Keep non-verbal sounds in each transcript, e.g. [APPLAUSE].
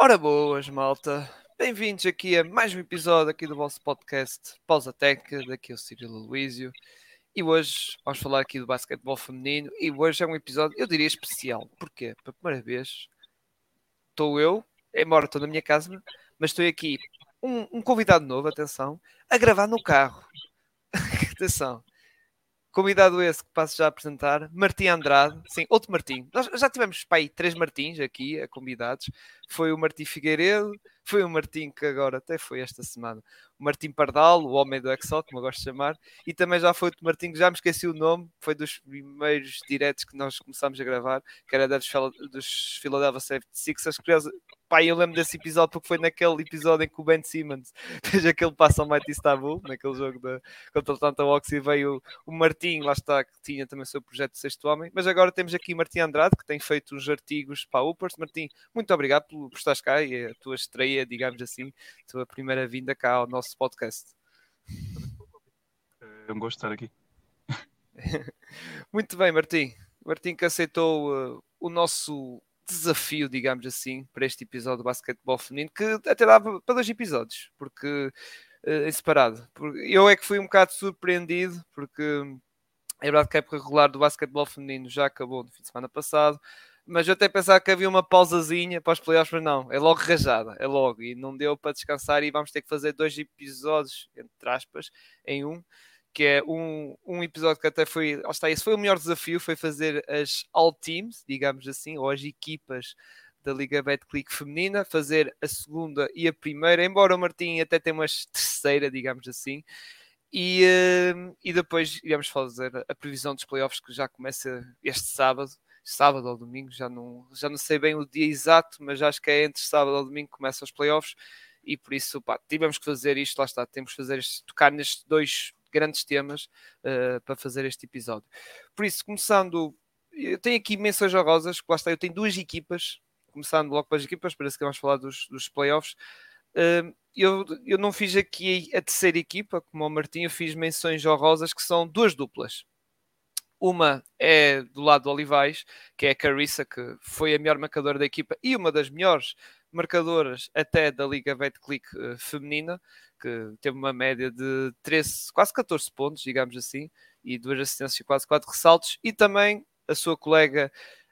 Ora boas, malta. Bem-vindos aqui a mais um episódio aqui do vosso podcast Pausa Tech, daqui é o Cirilo Luísio. E hoje vamos falar aqui do basquetebol feminino e hoje é um episódio, eu diria especial. Porquê? Pela primeira vez estou eu, embora estou na minha casa, mas estou aqui um, um convidado novo, atenção, a gravar no carro. [LAUGHS] atenção. Convidado esse que passo já a apresentar, Martim Andrade, sim, outro Martim. Nós já tivemos pai, três Martins aqui, convidados. Foi o Martim Figueiredo, foi o Martim que agora até foi esta semana, o Martim Pardal, o homem do Excel, como eu gosto de chamar, e também já foi o Martim que já me esqueci o nome, foi dos primeiros diretos que nós começámos a gravar, que era dos, dos Philadelphia 76ers. Pá, eu lembro desse episódio porque foi naquele episódio em que o Ben Simmons [LAUGHS] fez aquele passo ao Mighty Istanbul, naquele jogo de, contra o Atlanta Hawks e veio o, o Martim, lá está, que tinha também o seu projeto de Sexto Homem. Mas agora temos aqui Martim Andrade, que tem feito uns artigos para a Upers. Martim, muito obrigado por, por estares cá e a tua estreia, digamos assim, a tua primeira vinda cá ao nosso podcast. É um gosto de estar aqui. [LAUGHS] muito bem, Martim. Martim que aceitou uh, o nosso desafio, digamos assim, para este episódio do basquetebol feminino, que até dava para dois episódios, porque uh, em separado. Eu é que fui um bocado surpreendido, porque é verdade que a época regular do basquetebol feminino já acabou no fim de semana passado, mas eu até pensava que havia uma pausazinha para os playoffs, mas não, é logo rajada, é logo, e não deu para descansar e vamos ter que fazer dois episódios, entre aspas, em um que é um, um episódio que até foi, está, esse foi o melhor desafio, foi fazer as all teams, digamos assim, ou as equipas da Liga Betclic feminina, fazer a segunda e a primeira, embora o Martim até tenha uma terceira, digamos assim, e, uh, e depois iremos fazer a previsão dos playoffs que já começa este sábado, sábado ou domingo, já não, já não sei bem o dia exato, mas acho que é entre sábado ou domingo que começam os playoffs, e por isso pá, tivemos que fazer isto, lá está, temos que fazer tocar nestes dois grandes temas uh, para fazer este episódio. Por isso, começando, eu tenho aqui menções honrosas, lá está, eu tenho duas equipas, começando logo pelas equipas, parece que vamos falar dos, dos playoffs. Uh, eu, eu não fiz aqui a terceira equipa, como o Martim, eu fiz menções honrosas que são duas duplas. Uma é do lado do Olivais, que é a Carissa, que foi a melhor marcadora da equipa e uma das melhores marcadoras até da Liga Betclic uh, feminina, que teve uma média de 13, quase 14 pontos, digamos assim, e duas assistências e quase 4 ressaltos, e também a sua colega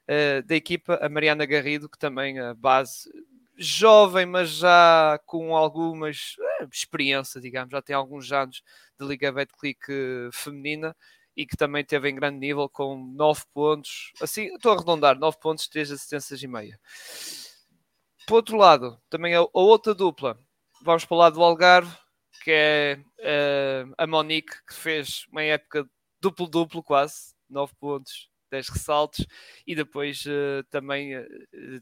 uh, da equipa, a Mariana Garrido, que também a base jovem, mas já com algumas uh, experiência, digamos, já tem alguns anos de Liga Betclic uh, feminina e que também teve em grande nível com 9 pontos, assim, estou a arredondar, 9 pontos, 3 assistências e meia. Por outro lado, também a, a outra dupla, vamos para o lado do Algarve, que é uh, a Monique, que fez uma época duplo-duplo quase, 9 pontos, 10 ressaltos, e depois uh, também uh,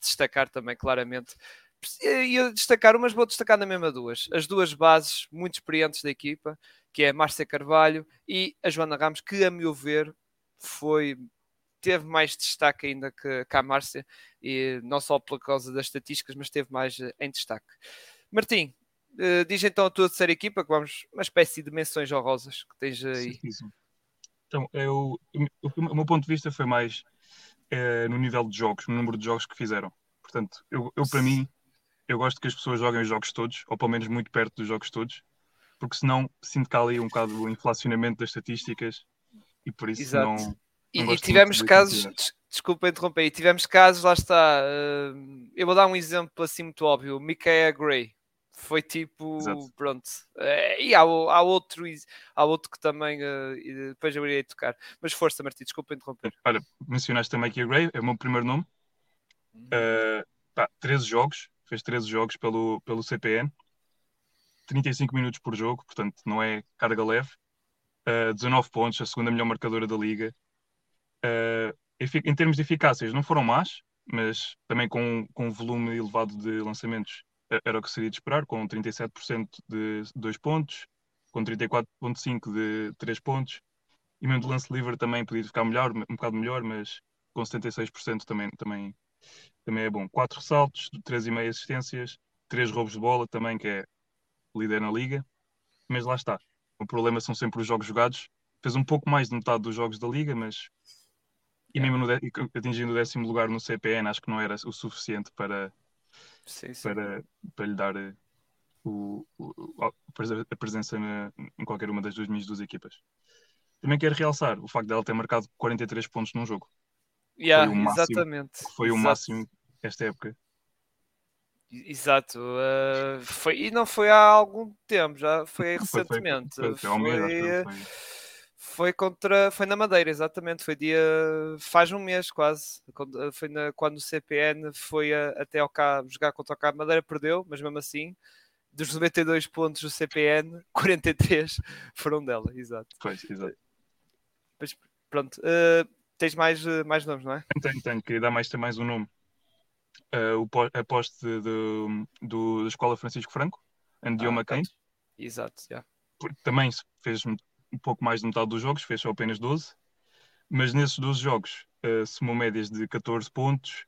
destacar também claramente ia destacar, mas vou destacar na mesma duas. As duas bases muito experientes da equipa, que é a Márcia Carvalho e a Joana Ramos, que a meu ver foi teve mais destaque ainda que, que a Márcia, e não só por causa das estatísticas, mas teve mais em destaque. Martim, Uh, diz então a tua terceira equipa, que vamos uma espécie de menções honrosas que tens aí. Sim, Então, eu, o, o, meu ponto de vista foi mais é, no nível de jogos, no número de jogos que fizeram. Portanto, eu, eu para mim, eu gosto que as pessoas joguem os jogos todos, ou pelo menos muito perto dos jogos todos, porque senão sinto que há ali um bocado o inflacionamento das estatísticas e por isso Exato. não. E, e tivemos casos, desculpa interromper, e tivemos casos, lá está. Uh, eu vou dar um exemplo assim muito óbvio: Mikaela Gray foi tipo, Exato. pronto. É, e há, há, outro, há outro que também uh, depois eu irei tocar. Mas força, Martim, desculpa interromper. Olha, mencionaste também aqui a Gray, é o meu primeiro nome. Uh, pá, 13 jogos, fez 13 jogos pelo, pelo CPN, 35 minutos por jogo, portanto não é carga leve. Uh, 19 pontos, a segunda melhor marcadora da liga. Uh, em termos de eficácias, não foram más, mas também com, com um volume elevado de lançamentos era o que seria de esperar, com 37% de 2 pontos, com 34,5% de 3 pontos, e mesmo de lance livre também podia ficar melhor, um bocado melhor, mas com 76% também, também, também é bom. 4 ressaltos, 3,5 assistências, 3 roubos de bola também, que é líder na liga, mas lá está. O problema são sempre os jogos jogados. Fez um pouco mais de metade dos jogos da liga, mas e mesmo no, atingindo o décimo lugar no CPN, acho que não era o suficiente para, sim, sim. Para, para lhe dar eh, o, o, a presença na, em qualquer uma das duas minhas duas equipas. Também quero realçar o facto dela ter marcado 43 pontos num jogo. Yeah, foi o máximo, exatamente. Foi Exato. o máximo esta época. Exato, uh, foi, e não foi há algum tempo, já foi recentemente. Foi, foi, foi, foi, foi, contra, foi na Madeira, exatamente, foi dia, faz um mês quase, foi na, quando o CPN foi a, até ao cá jogar contra o Cabo Madeira, perdeu, mas mesmo assim, dos 92 pontos do CPN, 43 [LAUGHS] foram dela, exato. Pois, exato. Mas, pronto, uh, tens mais, uh, mais nomes, não é? Tenho, tenho, queria dar mais, mais um nome uh, o, a poste do, do, da Escola Francisco Franco, Andioma ah, Kane. Exato, yeah. Também fez um pouco mais de metade dos jogos, fez só apenas 12. Mas nesses 12 jogos, uh, somou médias de 14 pontos,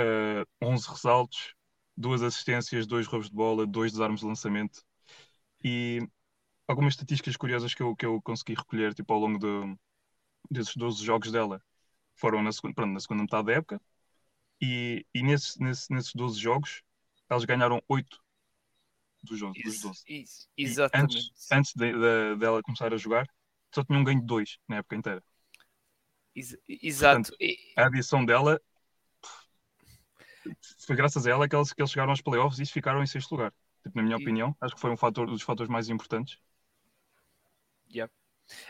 uh, 11 ressaltos, duas assistências, dois roubos de bola, dois desarmes de lançamento. E algumas estatísticas curiosas que eu, que eu consegui recolher tipo, ao longo de, desses 12 jogos dela foram na segunda, pronto, na segunda metade da época, e, e nesses, nesses, nesses 12 jogos, eles ganharam 8 dos, jogos, isso, dos 12. Isso, exatamente. antes, antes de, de, dela começar a jogar, só tinham um ganho de 2 na época inteira. Ex exato. Portanto, a adição dela foi graças a ela que eles, que eles chegaram aos playoffs e ficaram em sexto lugar. Tipo, na minha e... opinião, acho que foi um fator, um dos fatores mais importantes. Yeah.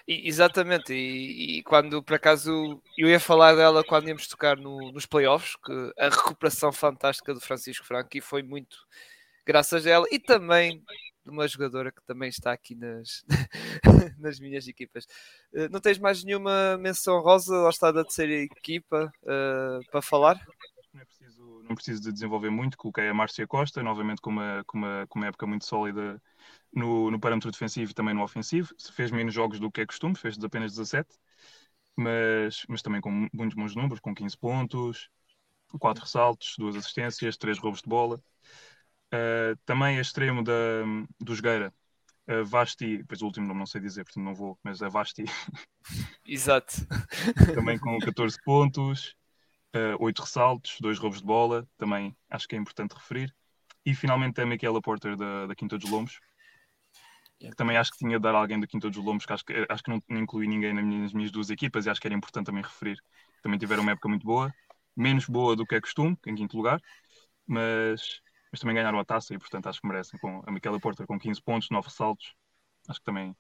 E, exatamente, e, e, quando por acaso eu ia falar dela quando íamos tocar no, nos playoffs, que a recuperação fantástica do Francisco Franco e foi muito graças a ela e também de uma jogadora que também está aqui nas, [LAUGHS] nas minhas equipas. Uh, não tens mais nenhuma menção rosa ao estado da terceira equipa uh, para falar? Não, é preciso, não preciso de desenvolver muito, coloquei a Márcia Costa, novamente com uma, com uma, com uma época muito sólida no, no parâmetro defensivo e também no ofensivo. Fez menos jogos do que é costume, fez apenas 17, mas, mas também com muitos bons números, com 15 pontos, 4 ressaltos, 2 assistências, 3 roubos de bola. Uh, também a extremo da, do Jogueira, a Vasti, depois o último nome não sei dizer, portanto não vou, mas a Vasti. [LAUGHS] Exato. [LAUGHS] também com 14 pontos, uh, ah, 8 ressaltos, 2 roubos de bola, também acho que é importante referir. E finalmente a Michaela Porter da, da Quinta dos Lombos, que também acho que tinha de dar alguém da Quinta dos Lombos, que acho que, acho que não, não incluí ninguém nas minhas, nas minhas, duas equipas e acho que era importante também referir. Também tiveram uma época muito boa, menos boa do que é costume, em quinto lugar, mas, mas também ganharam a taça e portanto acho que merecem. Com a Miquela Porter com 15 pontos, 9 saltos, acho que também.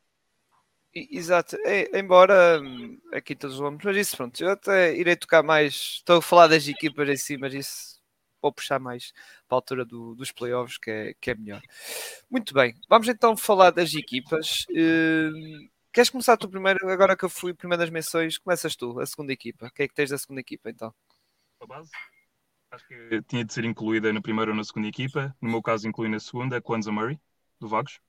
Exato, é, embora hum, a Quinta dos Lombos, mas isso pronto, eu até irei tocar mais. Estou a falar das equipas em si, mas isso ou puxar mais para a altura do, dos playoffs, que é, que é melhor. Muito bem, vamos então falar das equipas. Uh, queres começar tu primeiro? Agora que eu fui primeiro das menções, começas tu, a segunda equipa. O que é que tens da segunda equipa então? A base? Acho que tinha de ser incluída na primeira ou na segunda equipa. No meu caso, incluí na segunda a Kwanza Murray, do Vagos.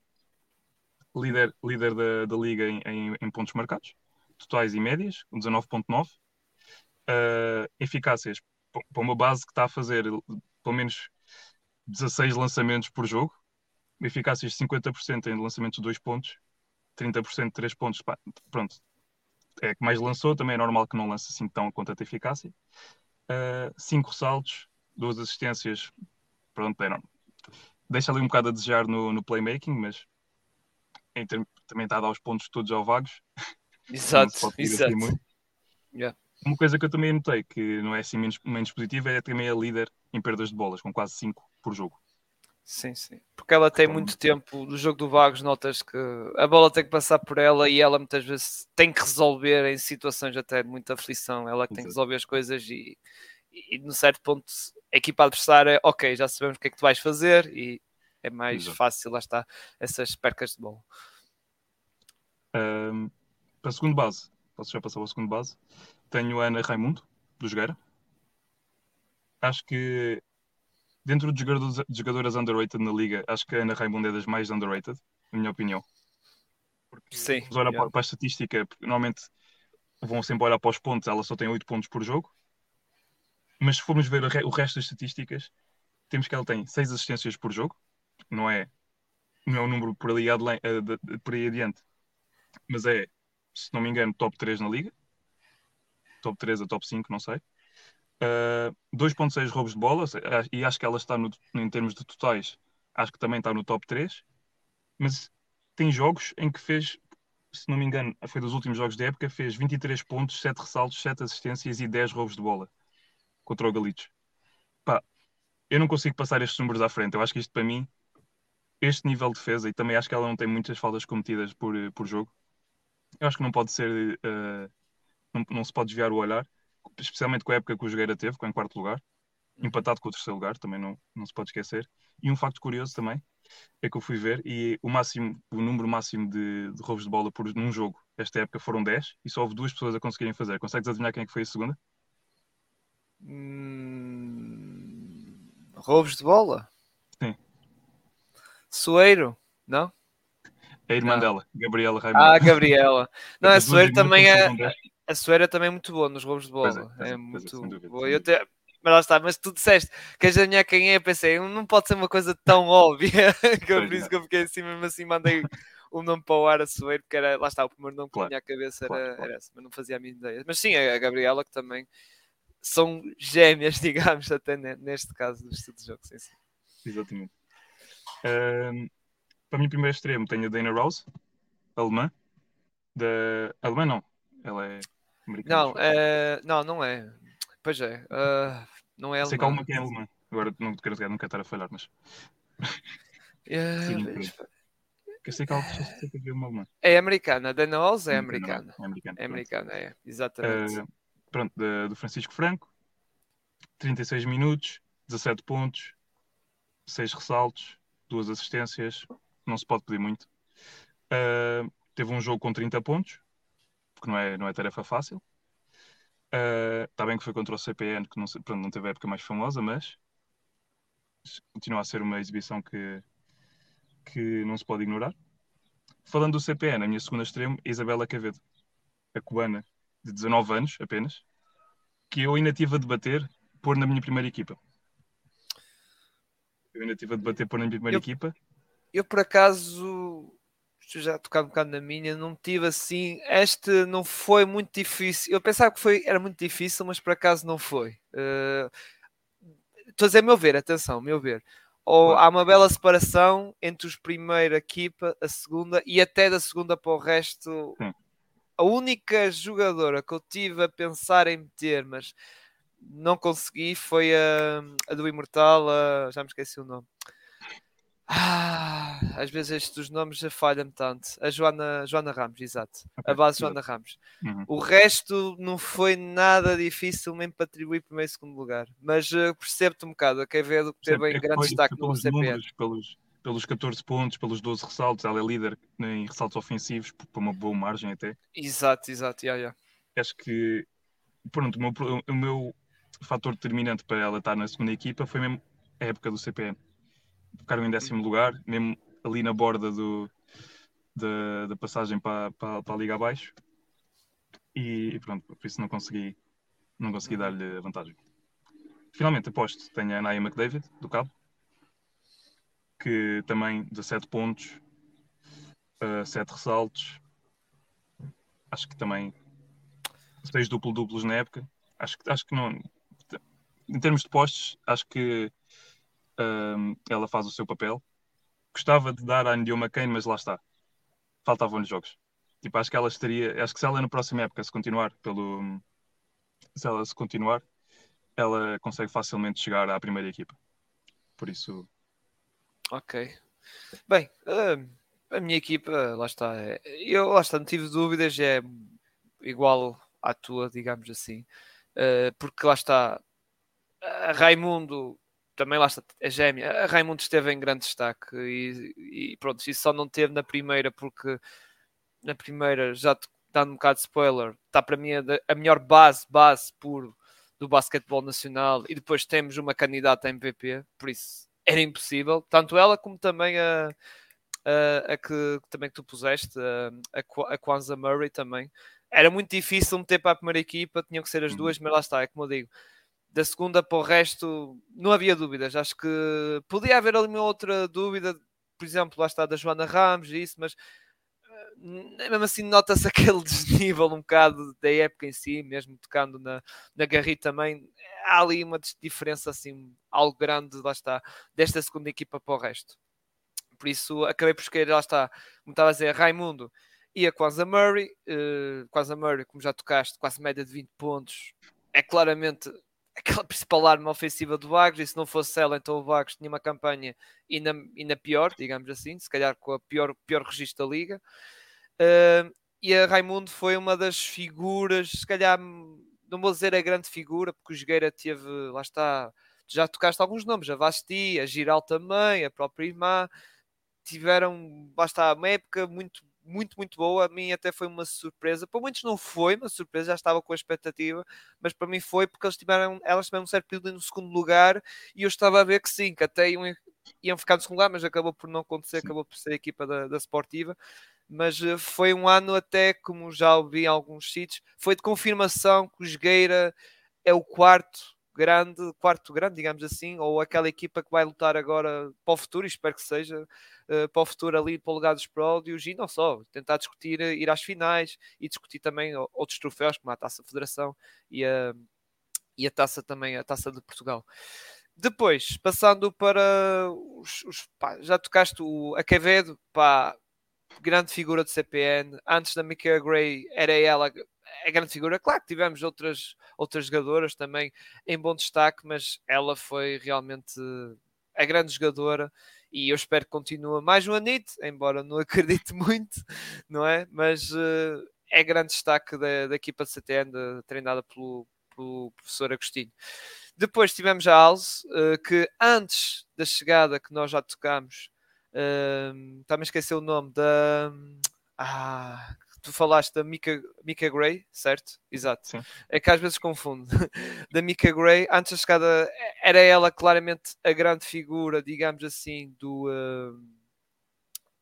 Líder, líder da, da liga em, em, em pontos marcados, totais e médias, 19,9. Uh, eficácias para uma base que está a fazer pelo menos 16 lançamentos por jogo, eficácias de 50% em lançamentos de 2 pontos, 30% de 3 pontos, pronto. É que mais lançou, também é normal que não lance assim tão com tanta eficácia. 5 uh, ressaltos, 2 assistências, pronto, normal. Deixa ali um bocado a desejar no, no playmaking, mas também está a dar os pontos todos ao vagos. [LAUGHS] Exato, exato. Assim yeah. Uma coisa que eu também notei, que não é assim menos, menos positiva, é também a líder em perdas de bolas, com quase 5 por jogo. Sim, sim. Porque ela tem muito tempo no jogo do Vagos, notas que a bola tem que passar por ela e ela muitas vezes tem que resolver em situações até de muita aflição. Ela que tem que resolver as coisas e, e, no certo ponto a equipa adversária, ok, já sabemos o que é que tu vais fazer e é mais Exato. fácil, lá está, essas percas de bola. Um, para a segunda base, posso já passar para a segunda base? tenho a Ana Raimundo, do Jogueira. Acho que dentro de jogadoras underrated na liga, acho que a Ana Raimundo é das mais underrated, na minha opinião. Porque Sim, se olhar yeah. para, a estatística, normalmente vão sempre olhar para os pontos, ela só tem 8 pontos por jogo. Mas se formos ver o resto das estatísticas, temos que ela tem 6 assistências por jogo, não é, não é um número por ali, eh, por aí adiante, mas é, se não me engano, top 3 na liga top 3 a top 5, não sei. Uh, 2.6 roubos de bola, e acho que ela está no, em termos de totais, acho que também está no top 3, mas tem jogos em que fez, se não me engano, foi dos últimos jogos da época, fez 23 pontos, 7 ressaltos, 7 assistências e 10 roubos de bola contra o Galitos. Pá, eu não consigo passar estes números à frente. Eu acho que isto para mim, este nível de defesa, e também acho que ela não tem muitas faltas cometidas por, por jogo, eu acho que não pode ser, uh, não, não, se pode desviar o olhar, especialmente com a época que o Jogueira teve, com em quarto lugar, empatado com o terceiro lugar, também não, não se pode esquecer. E um facto curioso também é que eu fui ver e o máximo, o número máximo de, de roubos de bola por num jogo esta época foram 10 e só houve duas pessoas a conseguirem fazer. Consegues adivinhar quem é que foi a segunda? Hum... Roubos de bola? Sim. Soeiro, não? É a irmã não. dela, Gabriela Raimundo. Ah, Gabriela. [LAUGHS] Não, a Soeiro também é. A é também muito boa nos roubos de bola. É, é, é muito dúvida, boa. Eu te... Mas lá está, mas tu disseste que a minha quem é, pensei, não pode ser uma coisa tão óbvia [LAUGHS] que eu, por isso que eu fiquei assim, mesmo assim, mandei o nome para o ar a Soeiro, porque era, lá está, o primeiro nome que claro. tinha à cabeça era, claro, claro. era esse, mas não fazia a minha ideia. Mas sim, a Gabriela que também são gêmeas, [LAUGHS] digamos, até neste caso do estudo de jogo. Sim, sim. Exatamente. Um, para mim, primeiro extremo, tenho a Dana Rose, alemã. Da... Alemã não, ela é americana. Não, é... não, não é. Pois é, uh, não é alemã. Sei que há uma que é alemã. Agora não quero dizer, não quero estar a falhar, mas. [LAUGHS] Que eu sei que uma alemã. É americana, Dana Rose é americana. É americana, é, americana, é, exatamente. Uh, pronto, do Francisco Franco, 36 minutos, 17 pontos, 6 ressaltos, 2 assistências, não se pode pedir muito. Uh, teve um jogo com 30 pontos, que não é, não é tarefa fácil. Está uh, bem que foi contra o CPN, que não, pronto, não teve a época mais famosa, mas continua a ser uma exibição que, que não se pode ignorar. Falando do CPN, a minha segunda extremo é Isabela Cavedo, a cubana de 19 anos apenas, que eu ainda tive a debater pôr na minha primeira equipa. Eu ainda tive a debater pôr na minha primeira eu, equipa. Eu, por acaso, já tocar um bocado na minha, não tive assim. Este não foi muito difícil. Eu pensava que foi, era muito difícil, mas por acaso não foi. Uh, estou a dizer, meu ver, atenção, meu ver. Ou há uma bela separação entre os primeira equipa, a segunda, e até da segunda para o resto. Sim a única jogadora que eu tive a pensar em meter, mas não consegui, foi a, a do Imortal, a, já me esqueci o nome. Ah, às vezes estes nomes já falham tanto. A Joana, Joana Ramos, exato. Okay, a base Joana Ramos. Uhum. O resto não foi nada difícil mesmo para atribuir primeiro e segundo lugar. Mas uh, percebo-te um bocado. A Quevedo que teve é grande destaque no CPR. Pelos, pelos 14 pontos, pelos 12 ressaltos, ela é líder em ressaltos ofensivos, por uma boa margem até. Exato, exato, yeah, yeah. Acho que, pronto, o meu, o meu fator determinante para ela estar na segunda equipa foi mesmo a época do CPN. Ficaram em décimo lugar, mesmo ali na borda do, da, da passagem para, para, para a Liga Abaixo. E, pronto, por isso não consegui, não consegui dar-lhe vantagem. Finalmente, aposto, tenho a Naya McDavid, do Cabo, que também 17 pontos, eh, 7 ressaltos. Acho que também 6 duplo-duplos na época. Acho, acho que não. Em termos de postos, acho que uh, ela faz o seu papel. Gostava de dar a Andy McCain, mas lá está. Faltavam-lhe jogos. Tipo, acho que ela estaria. Acho que se ela na próxima época se continuar pelo. Se ela se continuar, ela consegue facilmente chegar à primeira equipa. Por isso, Ok. Bem, uh, a minha equipa, lá está. É, eu lá está, não tive dúvidas, é igual à tua, digamos assim. Uh, porque lá está, a Raimundo também lá está, a gêmea. A Raimundo esteve em grande destaque e, e pronto, isso só não teve na primeira, porque na primeira, já dando um bocado de spoiler, está para mim a, a melhor base, base puro do basquetebol nacional e depois temos uma candidata a MVP, por isso era impossível, tanto ela como também a, a, a que também que tu puseste, a, a, a Kwanzaa Murray também. Era muito difícil meter para a primeira equipa, tinham que ser as uhum. duas, mas lá está, é como eu digo. Da segunda para o resto, não havia dúvidas. Acho que podia haver ali uma outra dúvida, por exemplo, lá está da Joana Ramos e isso, mas eh, mesmo assim nota-se [LAUGHS] aquele desnível um bocado da época em si, mesmo tocando na, na Garri também. há ali uma diferença assim, algo grande, lá está, desta segunda equipa para o resto. Por isso acabei por escolher, lá está, como estava a dizer, Raimundo e a Kwanzaa Murray. Uh, Kwanzaa Murray, como já tocaste, quase média de 20 pontos, é claramente aquela principal arma ofensiva do Vagos, e se não fosse ela, então o Vagos tinha uma campanha ainda, ainda pior, digamos assim, se calhar com a pior, pior registro da liga. Uh, e a Raimundo foi uma das figuras, se calhar, não vou dizer a grande figura, porque o Jogueira teve, lá está, já tocaste alguns nomes, a Vasti, a Giral também, a própria irmã, tiveram, lá está, uma época muito muito, muito boa. A mim até foi uma surpresa. Para muitos não foi uma surpresa, já estava com a expectativa, mas para mim foi porque eles tiveram, elas tiveram um certo período no segundo lugar e eu estava a ver que sim, que até iam, iam ficar no segundo lugar, mas acabou por não acontecer, sim. acabou por ser a equipa da, da Sportiva. Mas eh, foi um ano até, como já ouvi em alguns sítios, foi de confirmação que o Jogueira é o quarto grande, quarto grande, digamos assim, ou aquela equipa que vai lutar agora para o futuro, espero que seja, uh, para o futuro ali para o legado dos pródios e não só, tentar discutir, uh, ir às finais e discutir também outros troféus, como a Taça Federação e a, e a Taça também, a Taça de Portugal. Depois, passando para os, os pá, já tocaste o a Quevedo, pá, grande figura do CPN. Antes da Mika Gray era ela é grande figura. Claro que tivemos outras, outras jogadoras também em bom destaque, mas ela foi realmente a grande jogadora e eu espero que continue mais um anito, embora não [LAUGHS] acredite muito, não é? Mas uh, é grande destaque da, da equipa de CTN, de, treinada pelo, pelo professor Agostinho. Depois tivemos a Alze, uh, que antes da chegada que nós já tocámos, uh, também esqueci o nome da. Ah, tu falaste da Mika, Mika Gray, certo? Exato. Sim. É que às vezes confundo. [LAUGHS] da Mika Gray, antes da chegada, era ela claramente a grande figura, digamos assim, do. Uh,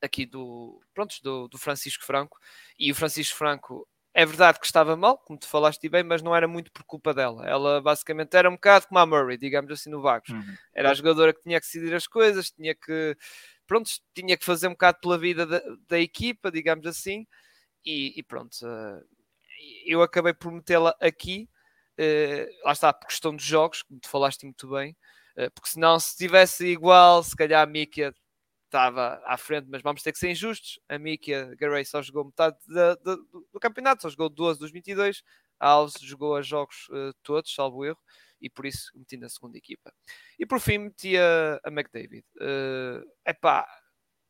aqui do, pronto, do, do Francisco Franco. E o Francisco Franco é verdade que estava mal, como tu falaste bem, mas não era muito por culpa dela. Ela basicamente era um bocado como a Murray, digamos assim, no Vagos. Uhum. Era a jogadora que tinha que decidir as coisas, tinha que, pronto, tinha que fazer um bocado pela vida da, da equipa, digamos assim e, e pronto, uh, eu acabei por metê-la aqui, uh, lá está, por questão dos jogos, como tu falaste muito bem, uh, porque senão se tivesse igual, se calhar a Mikia estava à frente, mas vamos ter que ser injustos. A Mikia Garay só jogou metade da, da, do campeonato, só jogou 12 dos 22. A Alves jogou a jogos uh, todos, salvo erro, e por isso meti na segunda equipa. E por fim meti a, a McDavid. Uh, epá,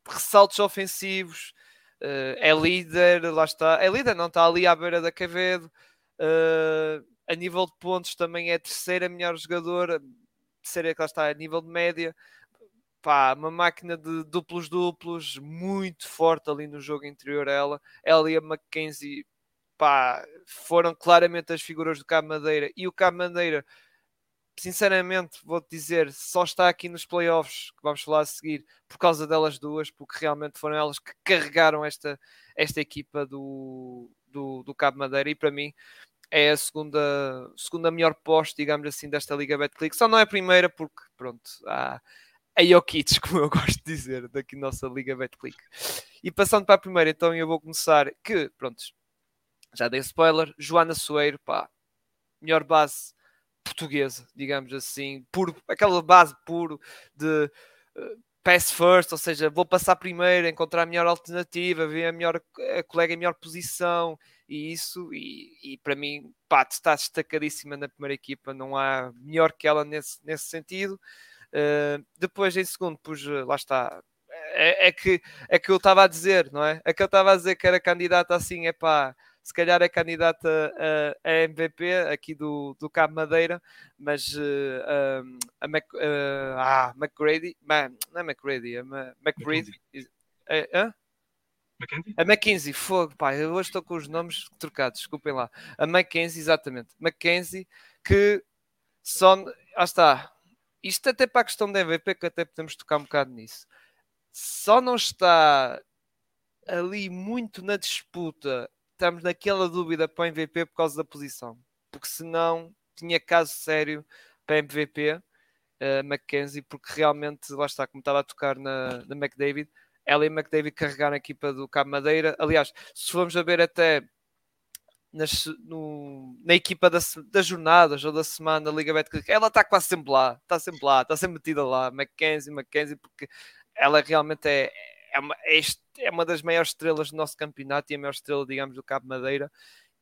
ressaltos ofensivos, uh, é líder, lá está, é líder, não está ali à beira da Cavedo. Uh, a nível de pontos também é a terceira melhor jogadora, terceira que lá está a nível de média. Pá, uma máquina de duplos duplos, muito forte ali no jogo interior ela. Ela e a Mackenzie pá, foram claramente as figuras do Cabo Madeira e o Cabo Madeira sinceramente, vou-te dizer, só está aqui nos playoffs, que vamos falar a seguir, por causa delas duas, porque realmente foram elas que carregaram esta, esta equipa do, do, do Cabo Madeira e para mim é a segunda, segunda melhor poste, digamos assim, desta Liga Betclic. Só não é a primeira porque, pronto, há a Jokic, [LAUGHS] como eu gosto de dizer, daqui nossa Liga Betclic. E passando para a primeira, então eu vou começar que, pronto, já dei spoiler, Joana Soeiro, pá, melhor base portuguesa, digamos assim, puro, aquela base puro de uh, pass first, ou seja, vou passar primeiro, encontrar a melhor alternativa, ver a melhor a colega em melhor posição e isso, e, e para mim, pá, está destacadíssima na primeira equipa, não há melhor que ela nesse, nesse sentido. Uh, depois, em segundo, pus, eh, lá está, é, é, que, é que eu estava a dizer, não é? É que eu estava a dizer que era candidata assim, é pá se calhar é candidata a, a MVP aqui do, do Cabo Madeira, mas uh, um, a Mac, uh, ah, McGrady, não é McGrady, é McBreed. É? A Mackenzie, fogo, pá, eu hoje estou com os nomes trocados, desculpem lá. A Mackenzie, exatamente. Mackenzie, que só. Ah, está. Isto até para a questão da MVP, que até podemos tocar um bocado nisso. Só não está ali muito na disputa estamos naquela dúvida para o MVP por causa da posição, porque senão tinha caso sério para MVP, uh, Mackenzie, porque realmente, lá está, como estava a tocar na, na McDavid, ela e McDavid carregaram a equipa do Cabo Madeira. Aliás, se formos a ver até nas, no, na equipa da, das jornadas ou da semana da Liga Betclic, ela está quase sempre lá, está sempre lá, está sempre metida lá, Mackenzie, Mackenzie, porque ela realmente é, é, uma, é, é uma das maiores estrelas do nosso campeonato e a maior estrela, digamos, do Cabo Madeira,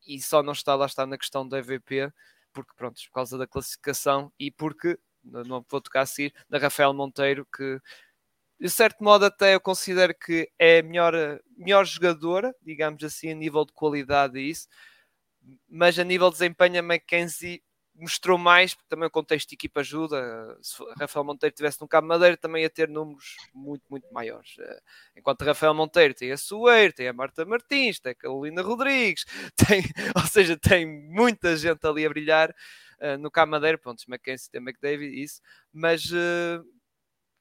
e só não está lá está na questão do EVP, porque pronto, por causa da classificação e porque, não vou tocar a seguir, da Rafael Monteiro, que de certo modo até eu considero que é a melhor, melhor jogadora, digamos assim, a nível de qualidade e isso, mas a nível de desempenho a Mackenzie mostrou mais, porque também o contexto de equipa ajuda. Se Rafael Monteiro tivesse no Cabo Madeira, também ia ter números muito, muito maiores. Eh, enquanto Rafael Monteiro tem a Soeiro, tem a Marta Martins, tem a Carolina Rodrigues, [LAUGHS] tem, ou seja, tem muita gente ali a brilhar. Uh, no Cabo Madeira, pronto, Mackenzie tem McDavid, isso, mas uh,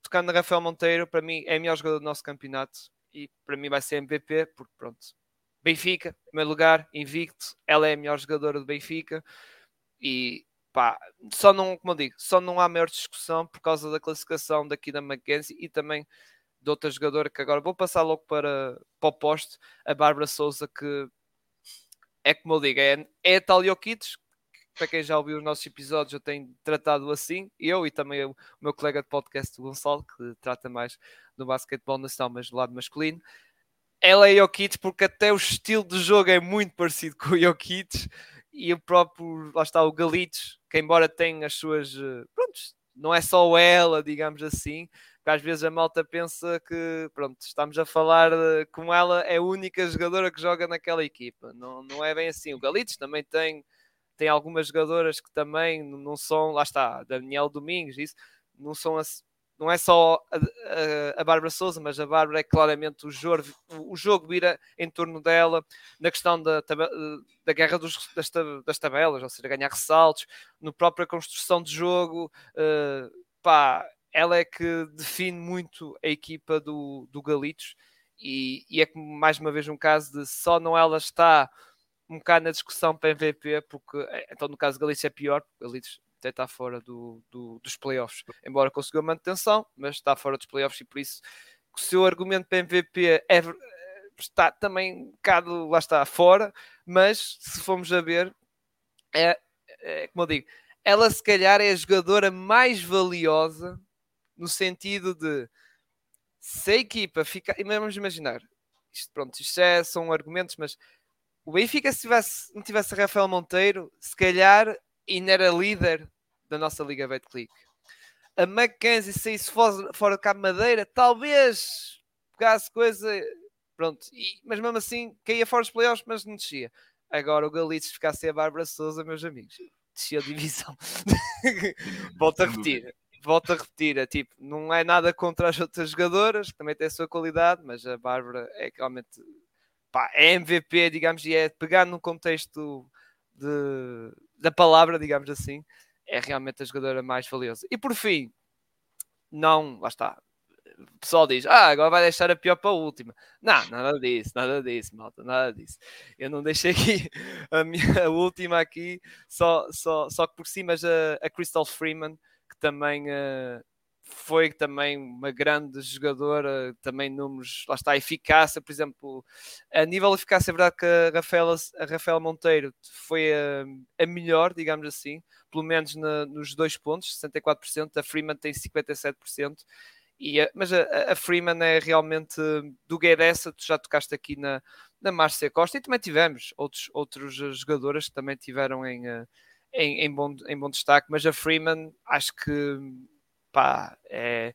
tocando na Rafael Monteiro, para mim é a melhor jogador do nosso campeonato e para mim vai ser MVP, porque pronto, Benfica, primeiro lugar, invicto, ela é a melhor jogadora do Benfica e pá, só não, como eu digo, só não há maior discussão por causa da classificação daqui da Mackenzie e também de outra jogadora que agora vou passar logo para, para o posto, a Bárbara Souza, que é como eu digo, é, é a tal Jokic, para quem já ouviu os nossos episódios, eu tenho tratado assim, eu e também o meu colega de podcast, o Gonçalo, que trata mais do basquetebol nacional, mas do lado masculino. Ela é Jokic porque até o estilo de jogo é muito parecido com o Jokic e o próprio, lá está o Galitos, que embora tenha as suas, eh, pronto, não é só ela, digamos assim, porque às vezes a malta pensa que, pronto, estamos a falar de, como ela é a única jogadora que joga naquela equipa, não, não é bem assim, o Galitos também tem, tem algumas jogadoras que também não são, lá está, Daniel Domingos, isso, não são assim, não é só a, a, a Bárbara Souza, mas a Bárbara é claramente o jogo, o jogo vira em torno dela na questão da, da guerra dos, das, das, tabelas, ou seja, ganhar ressaltos, no própria construção de jogo, uh, pá, ela é que define muito a equipa do, do Galitos e, e, é mais uma vez um caso de só não ela está um bocado na discussão para MVP, porque então no caso Galícia é pior, Galitos até está fora do, do, dos playoffs, embora conseguiu a manutenção, mas está fora dos playoffs e por isso o seu argumento para MVP é, está também um bocado, lá está, fora, mas se formos a ver, é, é, como eu digo, ela se calhar é a jogadora mais valiosa no sentido de se a equipa fica, e vamos imaginar, isto pronto, isto é, são argumentos, mas o Benfica se tivesse, não tivesse Rafael Monteiro, se calhar ainda era líder da nossa Liga Betclic. A Mackenzie saísse fora, de Cabo Madeira, talvez pegasse coisa, pronto, e, mas mesmo assim caía fora dos playoffs, mas não descia. Agora o Galitos ficasse a Bárbara Souza, meus amigos, descia a divisão. [LAUGHS] Volto a repetir. Volto a repetir, é tipo, não é nada contra as outras jogadoras, que também têm a sua qualidade, mas a Bárbara é realmente pá, é MVP, digamos, e é pegar no contexto de, da palavra, digamos assim, é realmente a jogadora mais valiosa. E por fim, não, lá está. O pessoal diz, ah, agora vai deixar a pior para a última. Não, nada disso, nada disso, malta, nada disso. Eu não deixei aqui [LAUGHS] a, minha, a última aqui, só, só, só que por cima a, a Crystal Freeman, que também uh, foi também uma grande jogadora, também números, lá está, eficácia, por exemplo, a nível de eficácia, é verdade que a Rafaela, a Rafaela Monteiro foi a, a melhor, digamos assim, pelo menos na, nos dois pontos, 64%, a Freeman tem 57%, e a, mas a, a, Freeman é realmente do Guedessa, tu já tocaste aqui na, na Márcia Costa, e também tivemos outros, outros jogadoras que também tiveram em, eh, em, em, bom, em bom destaque, mas a Freeman acho que pá, é,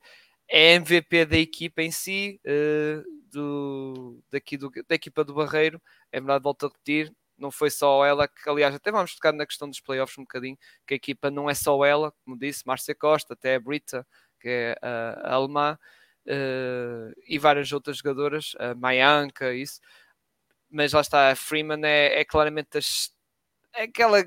é MVP da equipa em si, uh, do, daqui do, da equipa do Barreiro. É verdade, volto a repetir, não foi só ela, que aliás até vamos tocar na questão dos playoffs um bocadinho, que a equipa não é só ela, como disse, Márcia Costa, até a Brita, que é a, a alemã, uh, e várias outras jogadoras, a Mayanka, isso. Mas lá está, a Freeman é, é claramente as, aquela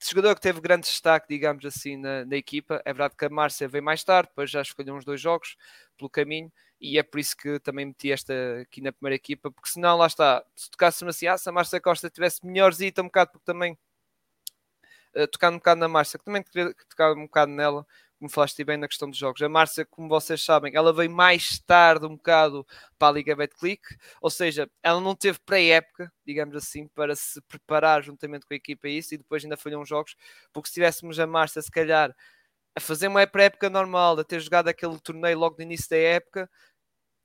jogador que teve grande destaque, digamos assim, na, na, equipa. É verdade que a Márcia veio mais tarde, depois já escolheu uns dois jogos pelo caminho, e é por isso que também meti esta aqui na primeira equipa, porque senão, lá está, se tocasse-me assim, ah, se a Márcia Costa tivesse melhorzita um bocado, porque também uh, tocar um bocado na Márcia, que também tocar um bocado nela, como falaste bem na questão dos jogos. A Márcia, como vocês sabem, ela veio mais tarde um bocado para a Liga Betclic, ou seja, ela não teve pré-época, digamos assim, para se preparar juntamente com a equipa a isso e depois ainda falhou uns jogos, porque se tivéssemos a Márcia, se calhar, a fazer uma pré-época normal, a ter jogado aquele torneio logo no início da época,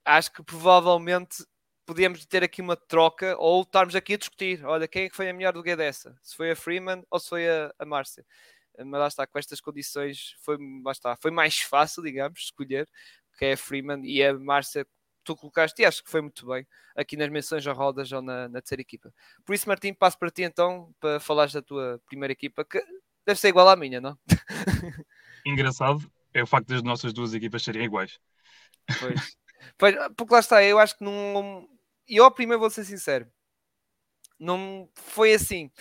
acho que provavelmente podíamos ter aqui uma troca ou estarmos aqui a discutir. Olha, quem é que foi a melhor do que dessa? Se foi a Freeman ou se foi a, a Márcia? Mas lá está, com estas condições foi, lá está, foi mais fácil, digamos, escolher que é a Freeman e a Márcia tu colocaste e acho que foi muito bem aqui nas menções a rodas ou na, na terceira equipa. Por isso, Martim, passo para ti então para falares da tua primeira equipa, que deve ser igual à minha, não? [LAUGHS] Engraçado é o facto das nossas duas equipas serem iguais. Pois. pois porque lá está, eu acho que não, e eu primeiro vou ser sincero, não foi assim.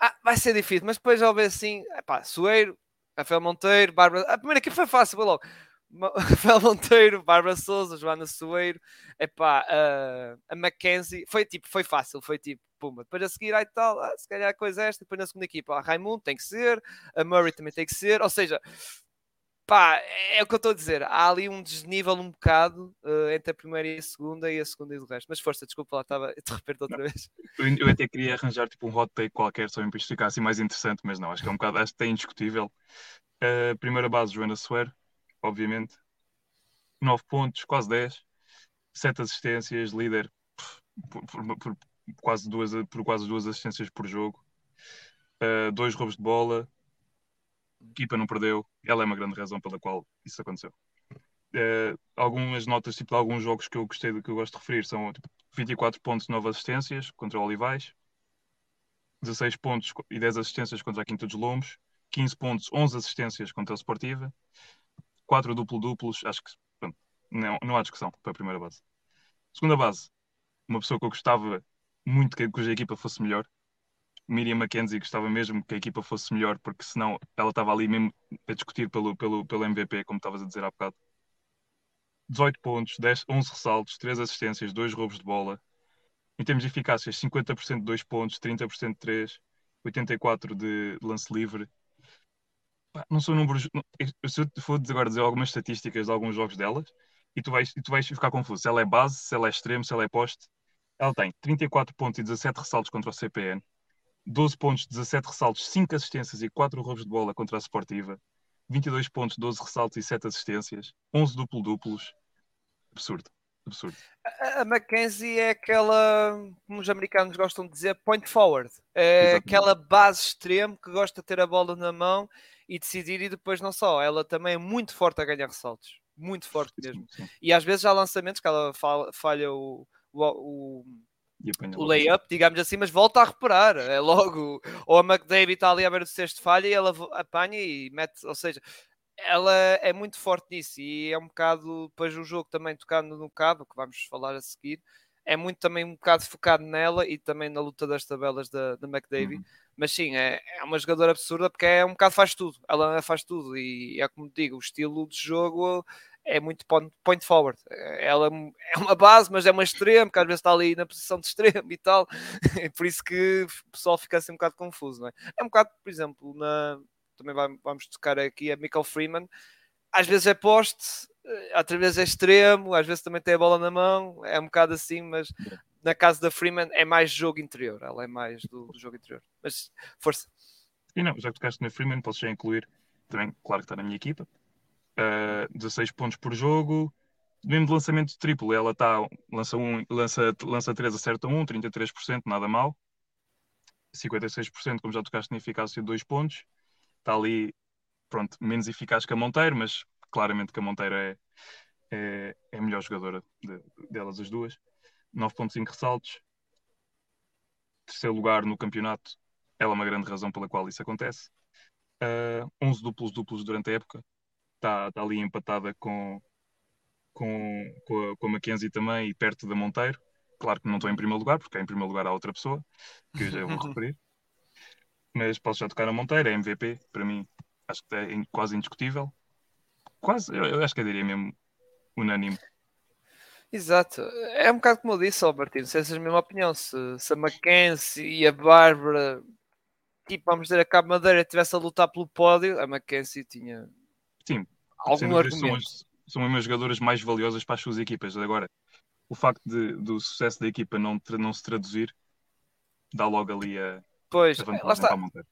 Ah, vai ser difícil, mas depois ao ver assim, pá, Soeiro, Rafael Monteiro, Bárbara. A primeira aqui foi fácil, foi logo. [LAUGHS] Rafael Monteiro, Bárbara Souza, Joana Soeiro, epá, uh, a Mackenzie, foi tipo, foi fácil, foi tipo, puma. Depois a seguir, aí tal, ah, se calhar a coisa é esta, depois na segunda equipa, a Raimundo tem que ser, a Murray também tem que ser, ou seja, pá, é o que eu estou a dizer. Há ali um desnível um bocado uh, entre a primeira e a segunda e a segunda e o resto. Mas força, desculpa lá, estava de repente outra não. vez. Eu até queria arranjar tipo um hot take qualquer só para isto ficar assim mais interessante, mas não, acho que é um bocado, acho que é indiscutível. Uh, primeira base, Joana Suer, obviamente. 9 pontos, quase 10. 7 assistências, líder por, por, por, quase duas, por quase duas assistências por jogo. Uh, dois roubos de bola, equipa não perdeu, ela é uma grande razão pela qual isso aconteceu. Uh, algumas notas tipo, de alguns jogos que eu gostei que eu gosto de referir são tipo, 24 pontos, 9 assistências contra o Olivais, 16 pontos e 10 assistências contra a Quinta dos Lombos, 15 pontos, 11 assistências contra a Sportiva, 4 duplo-duplos, acho que pronto, não, não há discussão para a primeira base. Segunda base, uma pessoa que eu gostava muito que cuja equipa fosse melhor, Miriam McKenzie gostava mesmo que a equipa fosse melhor, porque senão ela estava ali mesmo a discutir pelo, pelo, pelo MVP, como estavas a dizer há bocado. 18 pontos, 10, 11 ressaltos, 3 assistências, 2 roubos de bola. Em termos de eficácia, 50% de 2 pontos, 30% de 3, 84% de lance livre. não são números. se eu for agora dizer algumas estatísticas de alguns jogos delas, e tu vais, e tu vais ficar confuso. Se ela é base, se ela é extremo, se ela é poste. Ela tem 34 pontos e 17 ressaltos contra o CPN, 12 pontos, 17 ressaltos, 5 assistências e 4 roubos de bola contra a Sportiva. 22 pontos, 12 ressaltos e 7 assistências. 11 duplo-duplos. Absurdo. Absurdo. A Mackenzie é aquela, como os americanos gostam de dizer, point forward. É Exatamente. aquela base extremo que gosta de ter a bola na mão e decidir, e depois não só, ela também é muito forte a ganhar ressaltos. Muito forte mesmo. Sim, sim. E às vezes há lançamentos que ela falha o, o, o o layup, digamos assim, mas volta a reparar. É logo, ou a McDavid está ali a ver o sexto falha e ela apanha e mete, ou seja, ela é muito forte nisso e é um bocado depois o jogo também tocando no cabo, que vamos falar a seguir, é muito também um bocado focado nela e também na luta das tabelas da, da McDavid. Uhum. Mas sim, é, é uma jogadora absurda porque é um bocado faz tudo, ela faz tudo e é como digo, o estilo de jogo é muito point forward. Ela é uma base, mas é uma extrema, que às vezes está ali na posição de extremo e tal. É [LAUGHS] por isso que o pessoal fica assim um bocado confuso, não é? É um bocado, por exemplo, na... também vamos tocar aqui a Michael Freeman. Às vezes é poste, às vezes é extremo, às vezes também tem a bola na mão, é um bocado assim, mas na casa da Freeman é mais jogo interior, ela é mais do, do jogo interior. Mas força. E não, já que tocaste na Freeman, posso já incluir também, claro que está na minha equipa, uh, 16 pontos por jogo. Mesmo de lançamento triplo, ela está, lança, um, lança, lança 3, acerta 1, 33%, nada mal. 56%, como já tocaste na eficácia de 2 pontos. Está ali, pronto, menos eficaz que a Monteiro, mas claramente que a Monteiro é, é, é a melhor jogadora de, delas as duas. 9.5 ressaltos. Terceiro lugar no campeonato. Ela é uma grande razão pela qual isso acontece. Uh, ah, 11 duplos duplos durante a época está, tá ali empatada com, com, com, a, com a Mackenzie também e perto da Monteiro. Claro que não estou em primeiro lugar, porque em primeiro lugar há outra pessoa, que eu já vou [LAUGHS] referir. Mas posso já tocar a Monteiro, é MVP, para mim, acho que é quase indiscutível. Quase, eu, eu acho que eu diria mesmo unânime. Exato, é um bocado como eu disse, Albertino, se essa é a mesma opinião, se, se a Mackenzie e a Bárbara, tipo, vamos dizer, a Cabo Madeira tivesse a lutar pelo pódio, a Mackenzie tinha Sim, algum argumento. São, são as minhas jogadoras mais valiosas para as suas equipas. Agora, o facto de, do sucesso da equipa não, não se traduzir dá logo ali a, pois, a vantagem lá está. para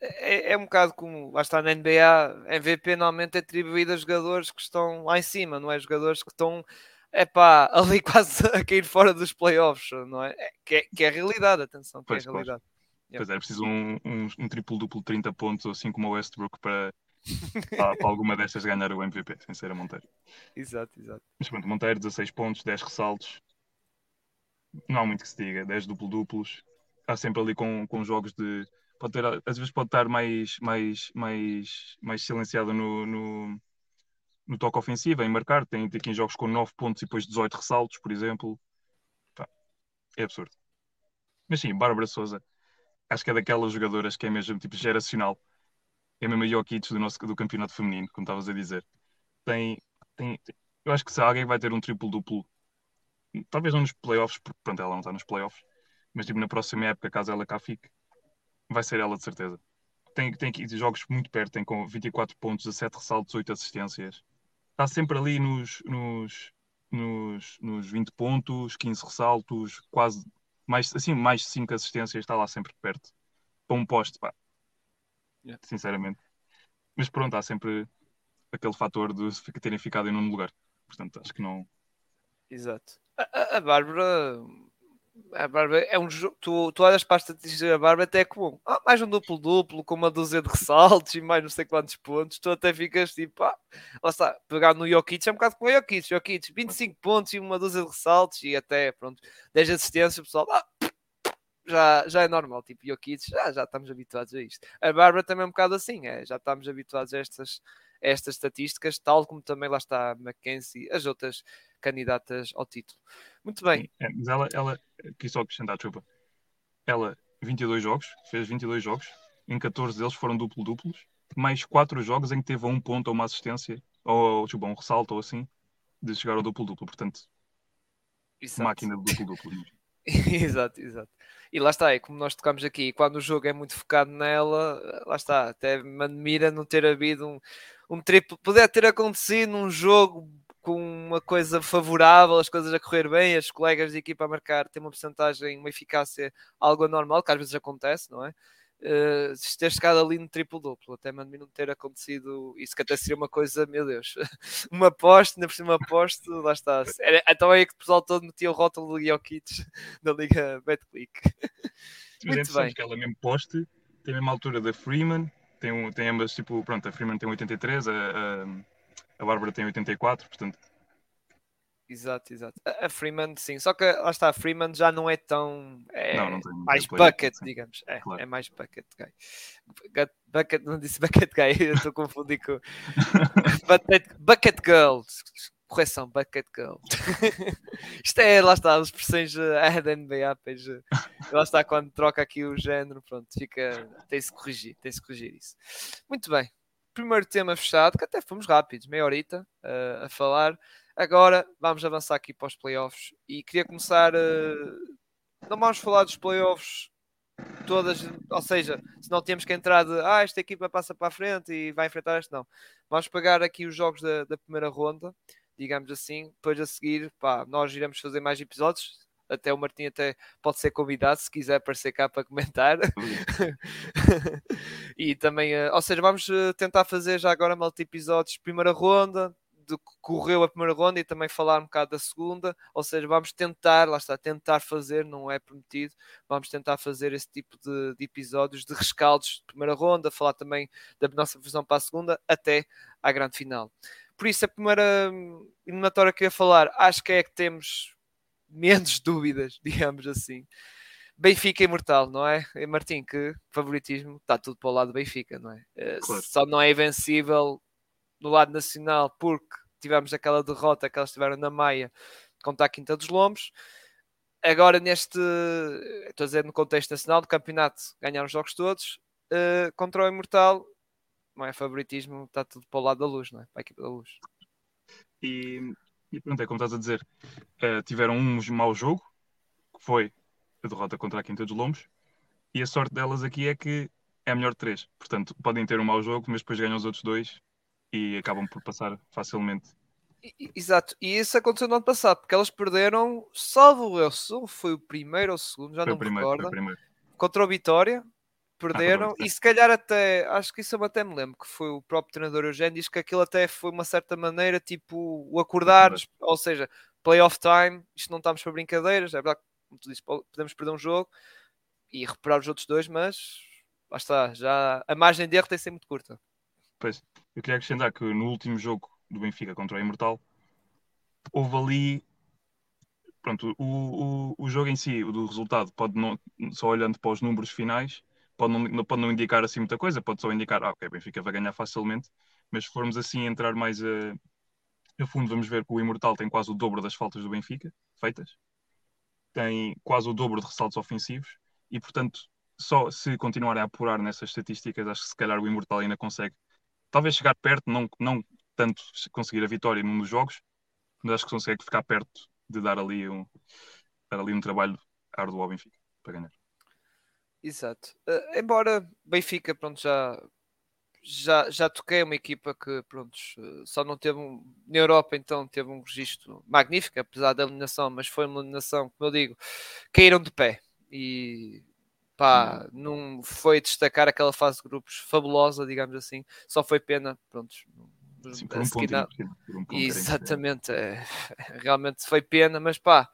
É, é, um bocado como lá está na NBA, MVP normalmente é atribuído a jogadores que estão lá em cima, não é? Jogadores que estão é pá, [LAUGHS] ali quase a cair fora dos playoffs, não é? é que, é que é a realidade, atenção, que pois, é a realidade. Pois, é, preciso um, um, um triplo-duplo 30 pontos, assim como o Westbrook, para, [LAUGHS] para, para, alguma destas ganhar o MVP, sem ser a Monteiro. Exato, exato. Mas pronto, Monteiro, 16 pontos, 10 ressaltos. Não há muito que se diga, 10 duplo-duplos. Está sempre ali com, com jogos de. Pode ter, às vezes pode estar mais, mais, mais, mais silenciado no, no no toque ofensivo, em marcar. Tem, tem aqui jogos com 9 pontos e depois 18 ressaltos, por exemplo. Pá, é absurdo. Mas sim, Bárbara Souza, acho que é daquelas jogadoras que é mesmo tipo geracional. É mesmo a Jokic do nosso do campeonato feminino, como estavas a dizer. Tem, tem, eu acho que se alguém vai ter um triplo-duplo, talvez não nos playoffs, porque pronto, ela não está nos playoffs, mas tipo na próxima época, caso ela cá fique, vai ser ela de certeza. Tem, tem aqui jogos muito perto, tem com 24 pontos, 17 ressaltos, 8 assistências está sempre ali nos, nos, nos, nos 20 pontos, 15 ressaltos, quase mais, assim, mais de 5 assistências, está lá sempre perto. Para um poste, pá. Yeah. Sinceramente. Mas pronto, há sempre aquele fator de terem ficado em nono lugar. Portanto, acho que não. Exato. A, a Bárbara a Bárbara é um jogo. Tu, tu olhas para a estatística da Bárbara, até é comum. Ah, mais um duplo-duplo com uma dúzia de ressaltos e mais não sei quantos pontos. Tu até ficas tipo, ah, lá está, pegar no Jokic é um bocado como o Jokic. Jokic, 25 pontos e uma dúzia de ressaltos e até, pronto, 10 assistências. O pessoal, ah, já, já é normal. Tipo, Jokic, já, já estamos habituados a isto. A Bárbara também é um bocado assim, é, já estamos habituados a estas, a estas estatísticas, tal como também lá está a Mackenzie, as outras candidatas ao título. Muito bem. É, mas ela, ela, aqui só acrescentar, desculpa. Ela, 22 jogos, fez 22 jogos, em 14 deles foram duplo-duplos, mais 4 jogos em que teve um ponto ou uma assistência, ou tipo, um ressalto ou assim, de chegar ao duplo-duplo. Portanto, exato. máquina de duplo-duplo. [LAUGHS] exato, exato. E lá está, é como nós tocamos aqui, quando o jogo é muito focado nela, lá está, até me admira não ter havido um, um triplo, poder ter acontecido num jogo com uma coisa favorável, as coisas a correr bem, as colegas de equipa a marcar têm uma porcentagem, uma eficácia algo anormal, que às vezes acontece, não é? Uh, ter chegado ali no triplo-duplo, até mano não ter acontecido isso, que até seria uma coisa, meu Deus, [LAUGHS] uma aposta, ainda por cima aposto, lá está. Era, então é que o pessoal todo metia o rótulo de Jokic [LAUGHS] na Liga BetClick. [LAUGHS] Muito bem. que ela mesmo poste, tem a mesma altura da Freeman, tem, um, tem ambas, tipo, pronto, a Freeman tem 83, a, a a Bárbara tem 84, portanto. Exato, exato. A Freeman, sim, só que lá está, a Freeman já não é tão. É não, não mais bucket, digamos. É, claro. é mais bucket guy. Bucket, não disse bucket guy, [LAUGHS] eu estou confundindo com. [LAUGHS] bucket, bucket girl. Correção, bucket girl. [LAUGHS] Isto é, lá está, as expressões da NBA, pois, uh, lá está, quando troca aqui o género, pronto, fica. Tem-se corrigir, tem-se corrigir isso. Muito bem, primeiro tema fechado, que até fomos rápidos, meia horita uh, a falar. Agora vamos avançar aqui para os playoffs e queria começar. Uh, não vamos falar dos playoffs todas, ou seja, se não temos que entrar de ah, esta equipa passa para a frente e vai enfrentar este, não. Vamos pegar aqui os jogos da, da primeira ronda, digamos assim, depois a seguir, pá, nós iremos fazer mais episódios, até o Martim até pode ser convidado se quiser aparecer cá para comentar. [LAUGHS] e também, eh, ou seja, vamos eh, tentar fazer já agora multi-episódios primeira ronda, do que correu a primeira ronda e também falar um bocado da segunda, ou seja, vamos tentar, lá está, tentar fazer, não é prometido, vamos tentar fazer esse tipo de, de episódios de rescaldos de primeira ronda, falar também da nossa visão para a segunda, até à grande final. Por isso, a primeira hum, eliminatória que eu ia falar, acho que é que temos [LAUGHS] menos dúvidas, digamos assim. Benfica imortal, não é? E Martim, que favoritismo está tudo para o lado do Benfica, não é? Eh, claro. Só não é invencível no lado nacional porque tivemos aquela derrota que elas tiveram na Maia contra a Quinta dos Lombos. Agora, neste, estou a dizer no contexto nacional do campeonato, ganharam os jogos todos. Uh, contra o Imortal, não é favoritismo, está tudo para o lado da luz, não é? Para a equipa da luz. E e pronto, é como estás a dizer, uh, tiveram um mau jogo, que foi a derrota contra a Quinta dos Lombos, e a sorte delas aqui é que é a melhor de três. Portanto, podem ter um mau jogo, mas depois ganham os outros dois e acabam por passar facilmente. Exato, e isso aconteceu no ano passado, porque elas perderam, salvo eu, foi o primeiro ou o segundo, já foi não me recordo, contra o Vitória, perderam, ah, e se calhar até, acho que isso eu até me lembro, que foi o próprio treinador Eugênio, diz que aquilo até foi uma certa maneira, tipo, o acordar, ou seja, playoff time, isto não estamos para brincadeiras, é verdade, como tu disse, podemos perder um jogo e recuperar os outros dois, mas lá está, já a margem de erro tem ser muito curta. Pois, eu queria acrescentar que no último jogo do Benfica contra o Imortal, houve ali. Pronto, o, o, o jogo em si, o do resultado, pode não, só olhando para os números finais, pode não, pode não indicar assim muita coisa, pode só indicar, ah, ok, Benfica vai ganhar facilmente, mas se formos assim entrar mais a, a fundo, vamos ver que o Imortal tem quase o dobro das faltas do Benfica feitas, tem quase o dobro de ressaltos ofensivos e, portanto, só se continuarem a apurar nessas estatísticas, acho que se calhar o Imortal ainda consegue talvez chegar perto, não, não tanto conseguir a vitória num dos jogos, mas acho que consegue ficar perto de dar ali um, dar ali um trabalho árduo ao Benfica para ganhar. Exato. Uh, embora Benfica, pronto, já, já, já toquei uma equipa que, pronto, só não teve um, na Europa, então teve um registro magnífico, apesar da eliminação, mas foi uma eliminação, como eu digo, caíram de pé e pá, não foi destacar aquela fase de grupos fabulosa, digamos assim, só foi pena, pronto, Sim, por um ponto, por um ponto Exatamente, é, [LAUGHS] realmente foi pena, mas pá,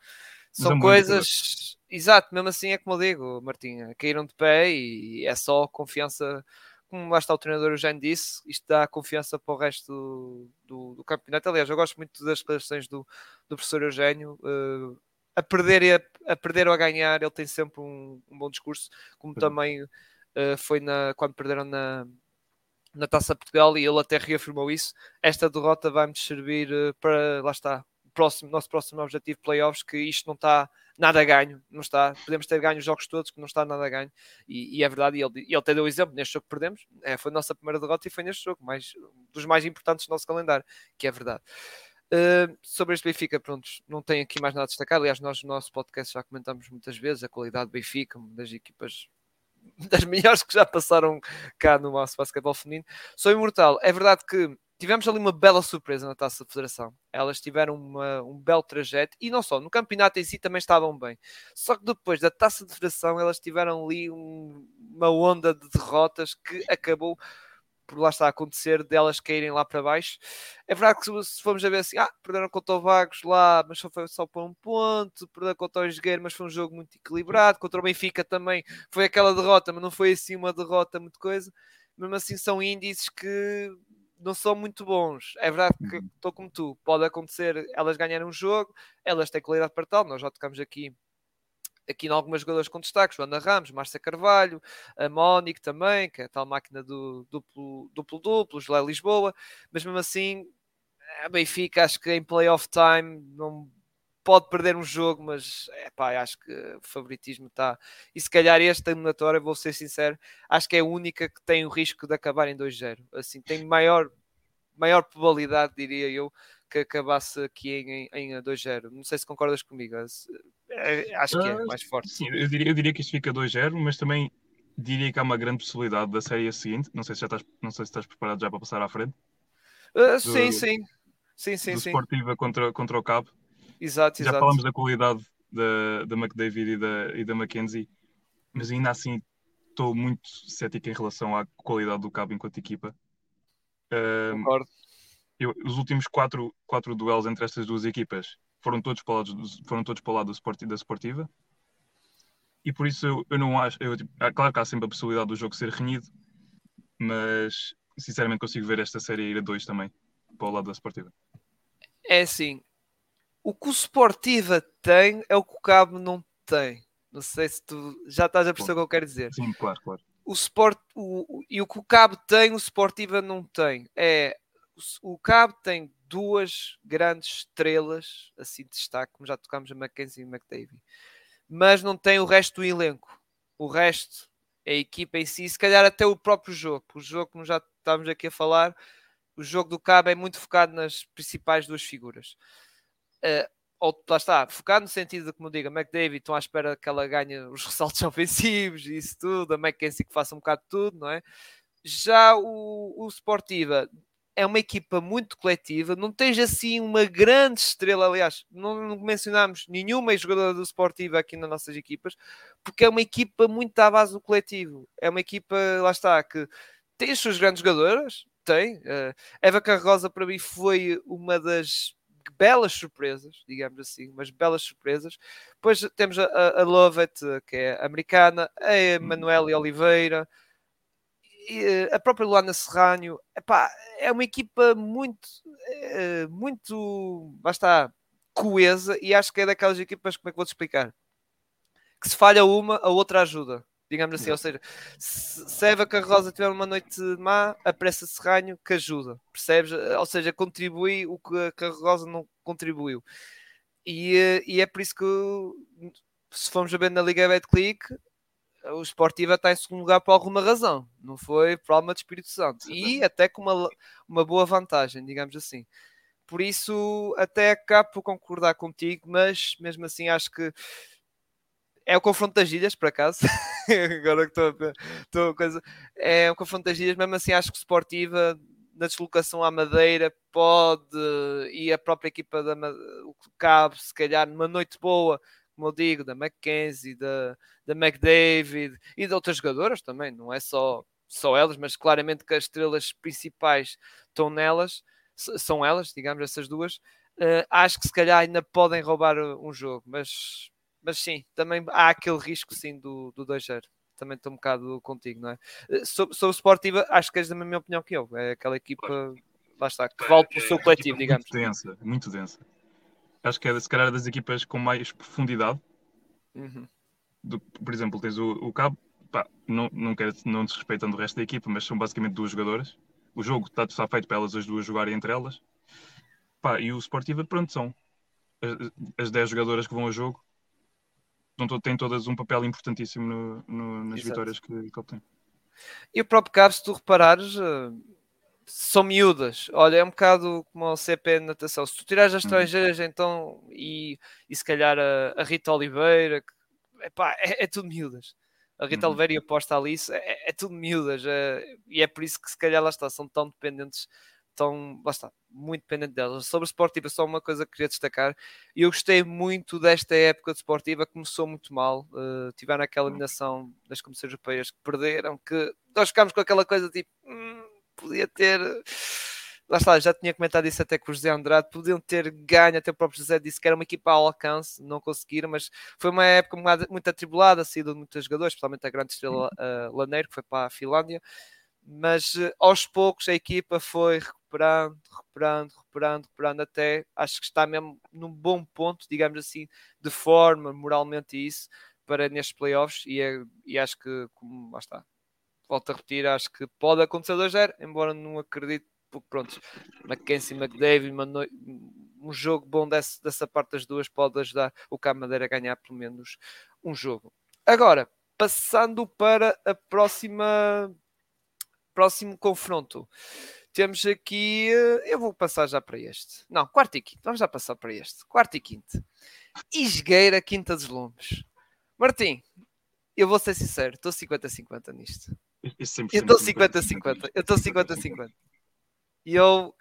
são mas coisas. Exato, mesmo assim é como eu digo, Martinha, caíram de pé e é só confiança, como lá está o treinador já disse, isto dá confiança para o resto do, do, do campeonato. Aliás, eu gosto muito das declarações do, do professor Eugênio. Uh, a perder e a, a, perder ou a ganhar, ele tem sempre um, um bom discurso, como também uh, foi na, quando perderam na, na Taça Portugal e ele até reafirmou isso. Esta derrota vai-nos servir uh, para, lá está, próximo, nosso próximo objetivo, playoffs, que isto não está nada a ganho, não está, podemos ter ganho os jogos todos, que não está nada a ganho, e, e é verdade, e ele, ele até deu o exemplo, neste jogo que perdemos, é, foi a nossa primeira derrota e foi neste jogo, mais, dos mais importantes do nosso calendário, que é verdade. Sobre este Benfica, pronto, não tenho aqui mais nada a destacar. Aliás, nós no nosso podcast já comentamos muitas vezes a qualidade do Benfica, das equipas [LAUGHS] das melhores que já passaram cá no nosso basquetebol feminino. Sou imortal. É verdade que tivemos ali uma bela surpresa na Taça da Federação. Elas tiveram uma, um belo trajeto e não só, no campeonato em si também estavam bem. Só que depois da Taça de Federação elas tiveram ali um, uma onda de derrotas que acabou por lá está a acontecer delas caírem lá para baixo. É verdade que se formos a ver assim, ah, perderam contra o Vagos lá, mas só foi só por um ponto, perderam contra o Jogueiro, mas foi um jogo muito equilibrado, contra o Benfica também foi aquela derrota, mas não foi assim uma derrota muito coisa. Mesmo assim são índices que não são muito bons. É verdade que uhum. estou como tu, pode acontecer elas ganharem um jogo, elas têm qualidade para tal, nós já tocamos aqui aqui em algumas jogadoras com destaque, Joana Ramos, Márcia Carvalho, a Mónica também, que é a tal máquina do duplo-duplo, Gilé Lisboa, mas mesmo assim, a Benfica acho que em playoff time não pode perder um jogo, mas é pá, acho que o favoritismo está. E se calhar esta eliminatória, vou ser sincero, acho que é a única que tem o risco de acabar em 2-0. Assim, tem maior, maior probabilidade, diria eu, que acabasse aqui em, em 2-0. Não sei se concordas comigo. É, acho que é ah, mais forte. Sim, eu diria, eu diria que isto fica 2-0, mas também diria que há uma grande possibilidade da série seguinte. Não sei se já estás, não sei se estás preparado já para passar à frente. Uh, do, sim, sim. Sim, sim, do sim. Sportiva contra, contra o Cabo. Exato, já exato. falamos da qualidade da, da McDavid e da, e da Mackenzie, mas ainda assim estou muito cético em relação à qualidade do Cabo enquanto equipa. Concordo. Eu, os últimos quatro, quatro duelos entre estas duas equipas foram todos para o lado, foram todos para o lado do da Sportiva. E por isso eu, eu não acho. Eu, tipo, claro que há sempre a possibilidade do jogo ser renhido, mas sinceramente consigo ver esta série ir a dois também para o lado da Sportiva. É assim, o que o Sportiva tem é o que o Cabo não tem. Não sei se tu já estás a perceber o que eu quero dizer. Sim, claro, claro. O Sport, o, e o que o Cabo tem, o Sportiva não tem. É o Cabo tem duas grandes estrelas, assim de destaque, como já tocámos a Mackenzie e McDavid, mas não tem o resto do elenco. O resto, a equipa em si, se calhar até o próprio jogo. O jogo, como já estávamos aqui a falar, o jogo do Cabo é muito focado nas principais duas figuras. Uh, ou lá está, focado no sentido de, como eu digo, a McDavid estão à espera que ela ganhe os [LAUGHS] ressaltos ofensivos e isso tudo, a Mackenzie que faça um bocado de tudo, não é? Já o, o Sportiva é uma equipa muito coletiva, não tens assim uma grande estrela, aliás, não, mencionámos nenhuma jogadora do Sportivo aqui nas nossas equipas, porque é uma equipa muito à base do coletivo, é uma equipa, lá está, que tem as suas grandes jogadoras, tem, uh, Eva Carrosa para mim foi uma das belas surpresas, digamos assim, umas belas surpresas. Depois temos a, a Lovett, que é americana, a Emanuele Oliveira, e eh, a própria Luana Serrano. Epá, é uma equipa muito, eh, muito, basta coesa e acho que é daquelas equipas, como é que vou-te explicar? Que se falha uma, a outra ajuda digamos assim. Ou seja, se a Eva Carrosa tiver uma noite má, aparece a Serranho que ajuda, percebes? Ou seja, contribui o que a Carrosa não contribuiu. E, e é por isso que, se formos a ver na Liga Betclic, o Sportiva está em segundo lugar por alguma razão, não foi por alma de Espírito Santo. E até com uma, uma boa vantagem, digamos assim. Por isso, até acabo por concordar contigo, mas mesmo assim acho que é o confronto das ilhas, por acaso. [LAUGHS] Agora que estou a coisa. É o confronto das ilhas, mesmo assim acho que Sportiva na deslocação à Madeira pode e a própria equipa da o cabe, se calhar numa noite boa, como eu digo, da Mackenzie, da, da McDavid e de outras jogadoras também, não é só, só elas, mas claramente que as estrelas principais estão nelas, são elas, digamos, essas duas. Uh, acho que se calhar ainda podem roubar um jogo, mas mas sim, também há aquele risco sim do, do 2-0. Também estou um bocado contigo, não é? Eh, sobre, sobre Sportiva, acho que és da mesma opinião que eu. É aquela equipa, lá está, que vale para o seu coletivo, digamos. Muito densa, muito densa. Acho que é, se calhar, das equipas com mais profundidade. Uhum. Do, por exemplo, tens o, o Cabo, pá, não, não, quero, não desrespeitando o resto da equipa, mas são basicamente duas jogadoras. O jogo está, está feito para elas as duas jogarem entre elas. Pá, e o Sportiva, pronto, são as, as 10 jogadoras que vão ao jogo têm todas um papel importantíssimo no, no, nas Exato. vitórias que, que obtém. E o próprio Cabo, se tu reparares, uh, são miúdas. Olha, é um bocado como o CP de natação. Se tu tirares as uhum. estrangeiras, hum. então, e, e se calhar a, a Rita Oliveira, que, epá, é, é tudo miúdas. A Rita uhum. Oliveira e a Posta Alice é, é tudo miúdas. É, e é por isso que se calhar lá está, são tão dependentes estão, lá está, muito dependente delas. Sobre Sportiva, só uma coisa que queria destacar. Eu gostei muito desta época de Sportiva, começou muito mal. Uh, tiveram aquela eliminação das comissões europeias que perderam, que nós ficámos com aquela coisa tipo, hum, podia ter. Lá está, já tinha comentado isso até com o José Andrade, podiam ter ganho, até o próprio José disse que era uma equipa ao alcance, não conseguiram, mas foi uma época muito atribulada, saída de muitos jogadores, especialmente a grande estrela uh, Laneiro, que foi para a Finlândia mas uh, aos poucos a equipa foi recuperando, recuperando, recuperando, recuperando até acho que está mesmo num bom ponto, digamos assim, de forma, moralmente isso, para nestes playoffs e, é, e acho que, como lá está, volto a repetir, acho que pode acontecer 2-0, embora não acredite, porque pronto, Mackenzie e McDavid, um jogo bom desse, dessa parte das duas pode ajudar o Camadeira a ganhar pelo menos um jogo. Agora, passando para a próxima próximo confronto. Temos aqui. Eh, eu vou passar já para este. Não, quarto e quinto. Vamos já passar para este. Quarto e quinto. Isgueira, Quinta dos Lombos. Martim, eu vou ser sincero, estou 50-50 nisto. Eu estou 50-50. Eu estou 50-50. E eu.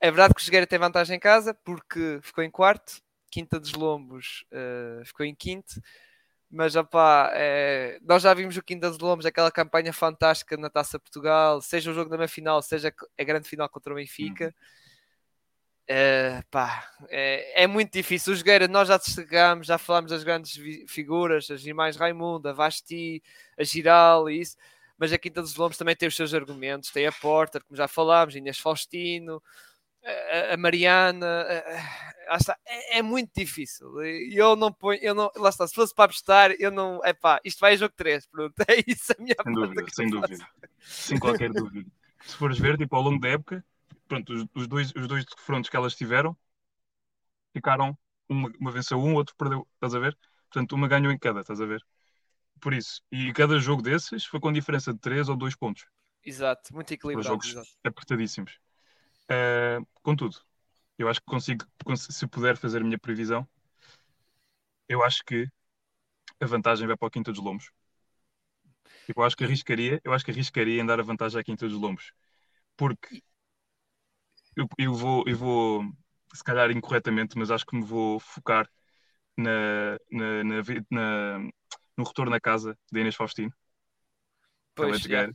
É verdade que o Isgueira tem vantagem em casa porque ficou em quarto. Quinta dos Lombos uh, ficou em quinto mas opá, é, nós já vimos o Quinta dos Lombos, aquela campanha fantástica na Taça Portugal, seja o jogo da meia final, seja a grande final contra o Benfica. Uhum. É, pá, é, é, muito difícil. O Jogueira, nós já destacámos, já falámos das grandes figuras, as irmãs Raimundo, a Vasti, a Giral e isso, mas a Quinta dos Lombos também tem os seus argumentos. Tem a Porter, como já falámos, Inês Faustino, a, a Mariana, a, a, é, é, muito difícil. Eu não ponho, eu não, lá está, se fosse para apostar, eu não, é pá, isto vai a jogo 3, pronto, [LAUGHS] é isso a minha Sem dúvida, sem dúvida, sem qualquer [LAUGHS] dúvida. Se fores ver, tipo, ao longo da época, pronto, os, os dois, os dois confrontos que elas tiveram ficaram, uma, uma venceu um, outro perdeu, estás a ver? Portanto, uma ganhou em cada, estás a ver? Por isso, e cada jogo desses foi com diferença de 3 ou 2 pontos. Exato, muito equilibrado. jogos exato. apertadíssimos. Uh, contudo, eu acho que consigo, se puder fazer a minha previsão, eu acho que a vantagem vai para o Quinta dos Lombos. Tipo, eu acho que arriscaria, eu acho que arriscaria em dar a vantagem à Quinta dos Lombos. Porque eu, eu, vou, eu vou, se calhar incorretamente, mas acho que me vou focar na, na, na, na no retorno na casa da Inês Faustino. Pois, é.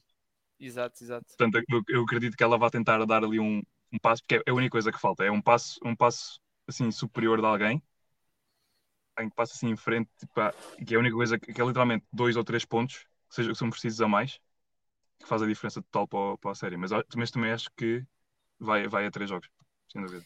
Exato, exato. Portanto, eu, eu, acredito que ela vai tentar dar ali um, um passo, porque é a única coisa que falta, é um passo, um passo assim superior de alguém em que passa assim em frente, tipo, que é a única coisa que, que é literalmente dois ou três pontos que, seja, que são precisos a mais que faz a diferença total para, para a série. Mas, mas também acho que vai, vai a três jogos, sem dúvida.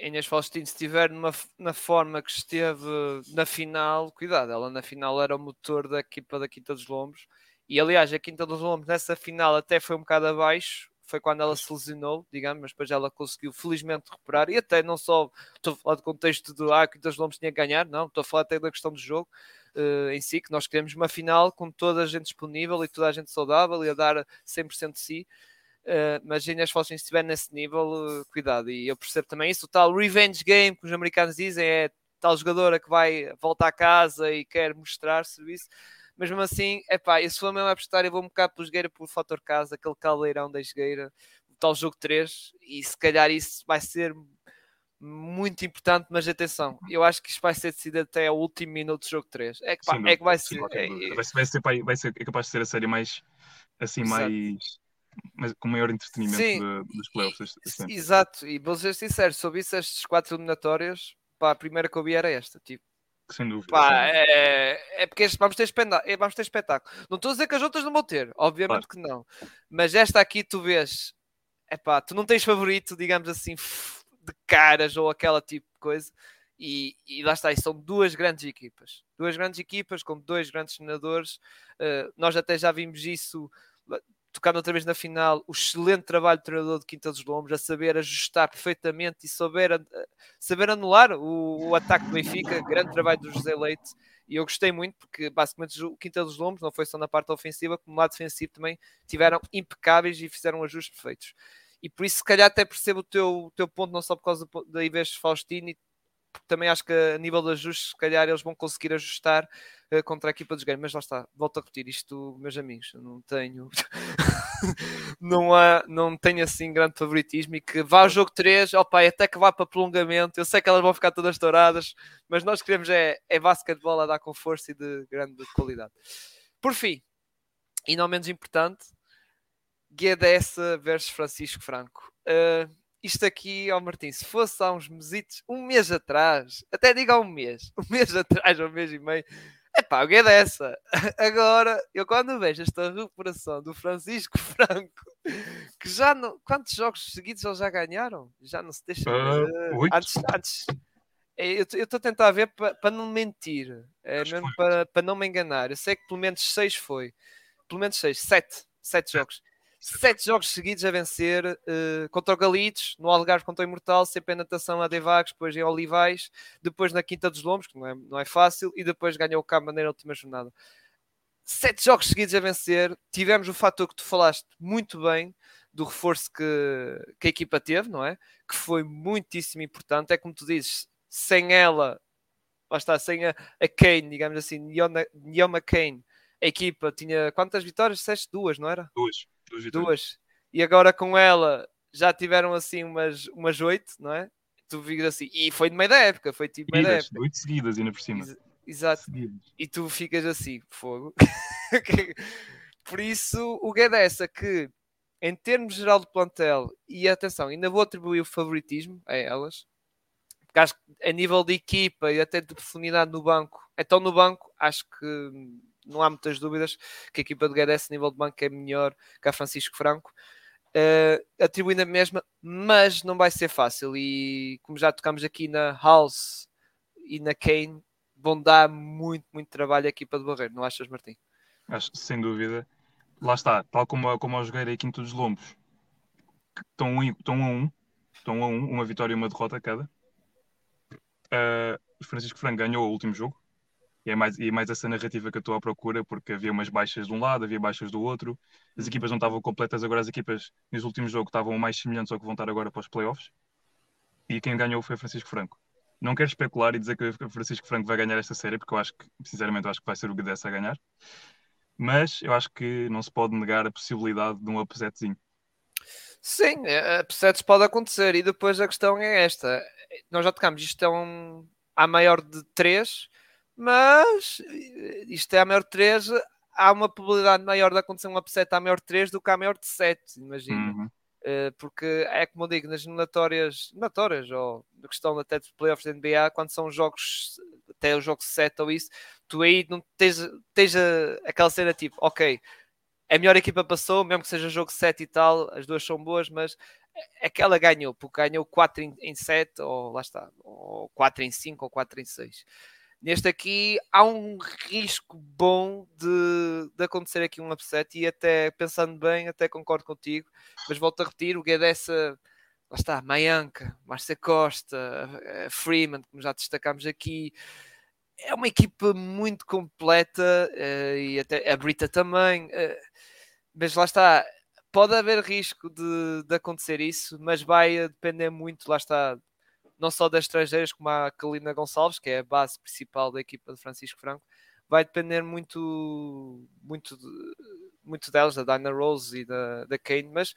Inês Faustino, se estiver numa, na forma que esteve na final, cuidado, ela na final era o motor da equipa da Quinta dos Lombos. E aliás, a Quinta dos Lombos nessa final até foi um bocado abaixo, foi quando ela se lesionou, digamos, mas depois ela conseguiu felizmente recuperar. E até não só estou a falar do contexto do ah, Quinta dos Lombos tinha que ganhar, não, estou a falar até da questão do jogo uh, em si, que nós queremos uma final com toda a gente disponível e toda a gente saudável e a dar 100% de si. Uh, mas Inês Faustino, se estiver nesse nível, uh, cuidado. E eu percebo também isso. O tal revenge game que os americanos dizem é tal jogadora que vai voltar a casa e quer mostrar serviço. Mas mesmo assim, é pá, se for mesmo apostar, eu vou-me cá pelo jogueira por fator casa, aquele caldeirão da jogueira, o tal jogo 3, e se calhar isso vai ser muito importante, mas atenção, eu acho que isto vai ser decidido até o último minuto do jogo 3. É que, pá, Sim, é que vai ser. É, vai, vai, ser vai ser é capaz de ser a série mais assim, Exato. mais mas com maior entretenimento de, dos playoffs. Exato, e vou ser sincero, sobre isso, estas quatro eliminatórias, pá, a primeira que eu vi era esta, tipo. Sem dúvida. Pá, é, é porque este, vamos, ter espetáculo, vamos ter espetáculo. Não estou a dizer que as outras não vão ter, obviamente claro. que não. Mas esta aqui tu vês, é pá, tu não tens favorito, digamos assim, de caras ou aquela tipo de coisa. E, e, lá está, e são duas grandes equipas. Duas grandes equipas com dois grandes senadores. Uh, nós até já vimos isso tocando outra vez na final, o excelente trabalho do treinador de Quinta dos Lombos, a saber ajustar perfeitamente e saber, saber anular o, o ataque do Benfica, grande trabalho do José Leite, e eu gostei muito porque basicamente o Quinta dos Lombos não foi só na parte ofensiva, como no lado defensivo também tiveram impecáveis e fizeram ajustes perfeitos. E por isso, se calhar, até percebo o teu, o teu ponto, não só por causa da Ives Faustini, também acho que a nível de ajustes, se calhar eles vão conseguir ajustar uh, contra a equipa dos games, mas lá está, volto a repetir isto, meus amigos, não tenho [LAUGHS] não, há, não tenho assim grande favoritismo e que vá ao jogo 3, opa, até que vá para prolongamento, eu sei que elas vão ficar todas douradas, mas nós queremos é, é basquetebol a dar com força e de grande qualidade. Por fim, e não menos importante, Guedes versus Francisco Franco. Uh, isto aqui, ó Martim, se fosse há uns mesitos, um mês atrás, até diga um mês, [LAUGHS] um mês atrás, um mês e meio, pá, que é dessa? [LAUGHS] Agora, eu quando vejo esta recuperação do Francisco [LAUGHS] Franco, que já não. Quantos jogos seguidos eles já ganharam? Já não se deixa. Uh, antes, antes, é, eu estou a tentar ver para pa não mentir, é, mesmo para, para não me enganar. Eu sei que pelo menos seis foi, pelo menos seis, sete, sete jogos sete jogos seguidos a vencer uh, contra o Galitos, no Algarve contra o Imortal, sempre em natação a Devagos, depois em Olivais, depois na Quinta dos Lombos, que não é, não é fácil, e depois ganhou o Cabo na última jornada. Sete jogos seguidos a vencer, tivemos o fator que tu falaste muito bem do reforço que, que a equipa teve, não é? Que foi muitíssimo importante. É como tu dizes, sem ela, lá está, sem a, a Kane, digamos assim, Nioma Kane, a equipa tinha quantas vitórias? Disseste duas, não era? Duas. Duas, duas. E agora com ela já tiveram assim umas, umas oito, não é? Tu ficas assim, e foi no meio da época, foi tipo meio da época. Oito seguidas ainda por cima. Ex exato. Seguidas. E tu ficas assim, fogo. [LAUGHS] por isso, o que é dessa que, em termos geral do plantel, e atenção, ainda vou atribuir o favoritismo a elas, porque acho que a nível de equipa e até de profundidade no banco, então no banco, acho que não há muitas dúvidas que a equipa de Guedes, nível de banco, é melhor que a Francisco Franco. Uh, atribuindo a mesma, mas não vai ser fácil. E como já tocamos aqui na House e na Kane, vão dar muito, muito trabalho à equipa de Barreiro, não achas, Martim? Acho, sem dúvida. Lá está, tal como, como eu joguei aqui em todos os lombos, estão, estão a um, estão a um, uma vitória e uma derrota cada. Uh, Francisco Franco ganhou o último jogo, e é, mais, e é mais essa narrativa que eu estou à procura, porque havia umas baixas de um lado, havia baixas do outro, as equipas não estavam completas, agora as equipas nos últimos jogos estavam mais semelhantes ao que vão estar agora para os playoffs, e quem ganhou foi Francisco Franco. Não quero especular e dizer que o Francisco Franco vai ganhar esta série, porque eu acho que, sinceramente, eu acho que vai ser o Guedes a ganhar, mas eu acho que não se pode negar a possibilidade de um upsetzinho. Sim, é, upsets pode acontecer. E depois a questão é esta: nós já tocamos, isto é um, a maior de 3, mas isto é a maior de 3. Há uma probabilidade maior de acontecer um upset à maior de 3 do que à maior de 7, imagina. Uhum. Uh, porque é como eu digo, nas eliminatórias, eliminatórias ou na questão até dos playoffs da NBA, quando são jogos, até o jogo 7 ou isso, tu aí não tens, tens a, aquela cena tipo, ok, a melhor equipa passou, mesmo que seja jogo 7 e tal, as duas são boas, mas aquela ganhou, porque ganhou 4 em, em 7, ou lá está, ou 4 em 5, ou 4 em 6. Neste aqui há um risco bom de, de acontecer aqui um upset e até pensando bem, até concordo contigo, mas volto a repetir, o Guedes, lá está, Mayanka, Márcia Costa, Freeman, como já destacámos aqui, é uma equipa muito completa uh, e até a Brita também. Uh, mas lá está, pode haver risco de, de, acontecer isso, mas vai depender muito, lá está, não só das estrangeiras, como a Kalina Gonçalves, que é a base principal da equipa de Francisco Franco, vai depender muito, muito, muito delas, da Dinah Rose e da, da Kane, mas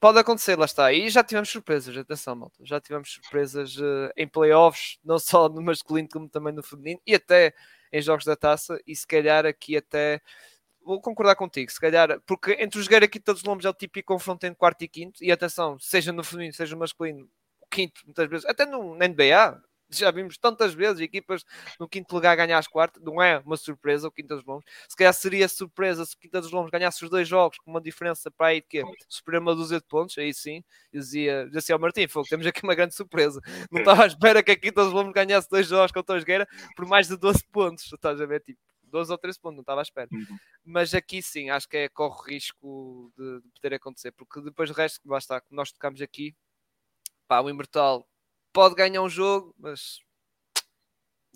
pode acontecer, lá está. E já tivemos surpresas, atenção, malta. Já tivemos surpresas uh, em playoffs, não só [LAUGHS] no masculino como também no feminino, e até em jogos da taça, e se calhar aqui até. Vou concordar contigo, se calhar, porque entre os jogar aqui todos os nomes é o típico confronto entre quarto e quinto, e atenção, seja no feminino, seja no masculino, quinto, muitas vezes, até no, na NBA, já vimos tantas vezes equipas no quinto lugar ganhar as quartas, não é uma surpresa o Quinta dos Lombos. Se calhar seria surpresa se o Quinta dos Lombos ganhasse os dois jogos com uma diferença para aí de quê? Superar uma dúzia de pontos, aí sim, dizia, dizia ao Martim, foi, temos aqui uma grande surpresa. Não estava à espera que a Quinta dos Lombos ganhasse dois jogos com o Tosgueira por mais de 12 pontos, estás a ver? Tipo, 12 ou 13 pontos, não estava à espera. Uhum. Mas aqui sim, acho que é, corre risco de, de poder acontecer, porque depois o resto, lá está, como nós tocamos aqui, pá, o Imortal pode ganhar um jogo, mas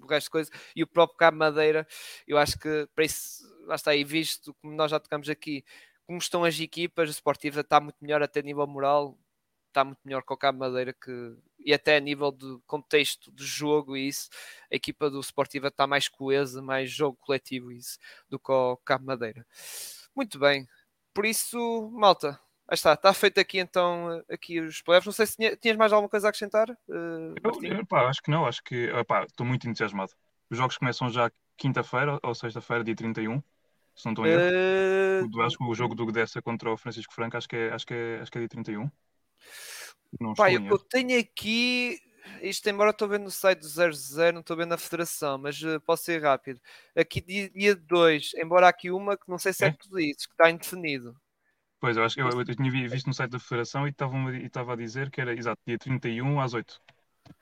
o resto de coisa, e o próprio Cabo Madeira, eu acho que para isso, lá está aí, visto como nós já tocamos aqui, como estão as equipas, a Sportiva está muito melhor até a nível moral, está muito melhor que o Cabo Madeira, que, e até a nível de contexto de jogo e isso, a equipa do Sportiva está mais coesa, mais jogo coletivo isso, do que o Cabo Madeira. Muito bem, por isso, malta, Aí está, está feito aqui então aqui os playoffs. Não sei se tinha, tinhas mais alguma coisa a acrescentar. Uh, eu, pá, acho que não, acho que estou muito entusiasmado. Os jogos começam já quinta-feira ou sexta-feira, dia 31, se não estou. Uh... Acho que o jogo do Gdessa contra o Francisco Franco, acho que é, acho que é, acho que é dia 31. Não Pá, eu, eu tenho aqui, isto embora estou vendo no site do 00, não estou vendo na federação, mas uh, posso ser rápido. Aqui dia 2, embora aqui uma que não sei se é, é tudo isso, que está indefinido. Pois, eu acho que eu, eu, tinha visto no site da Federação e estava a dizer que era exato, dia 31 às 8.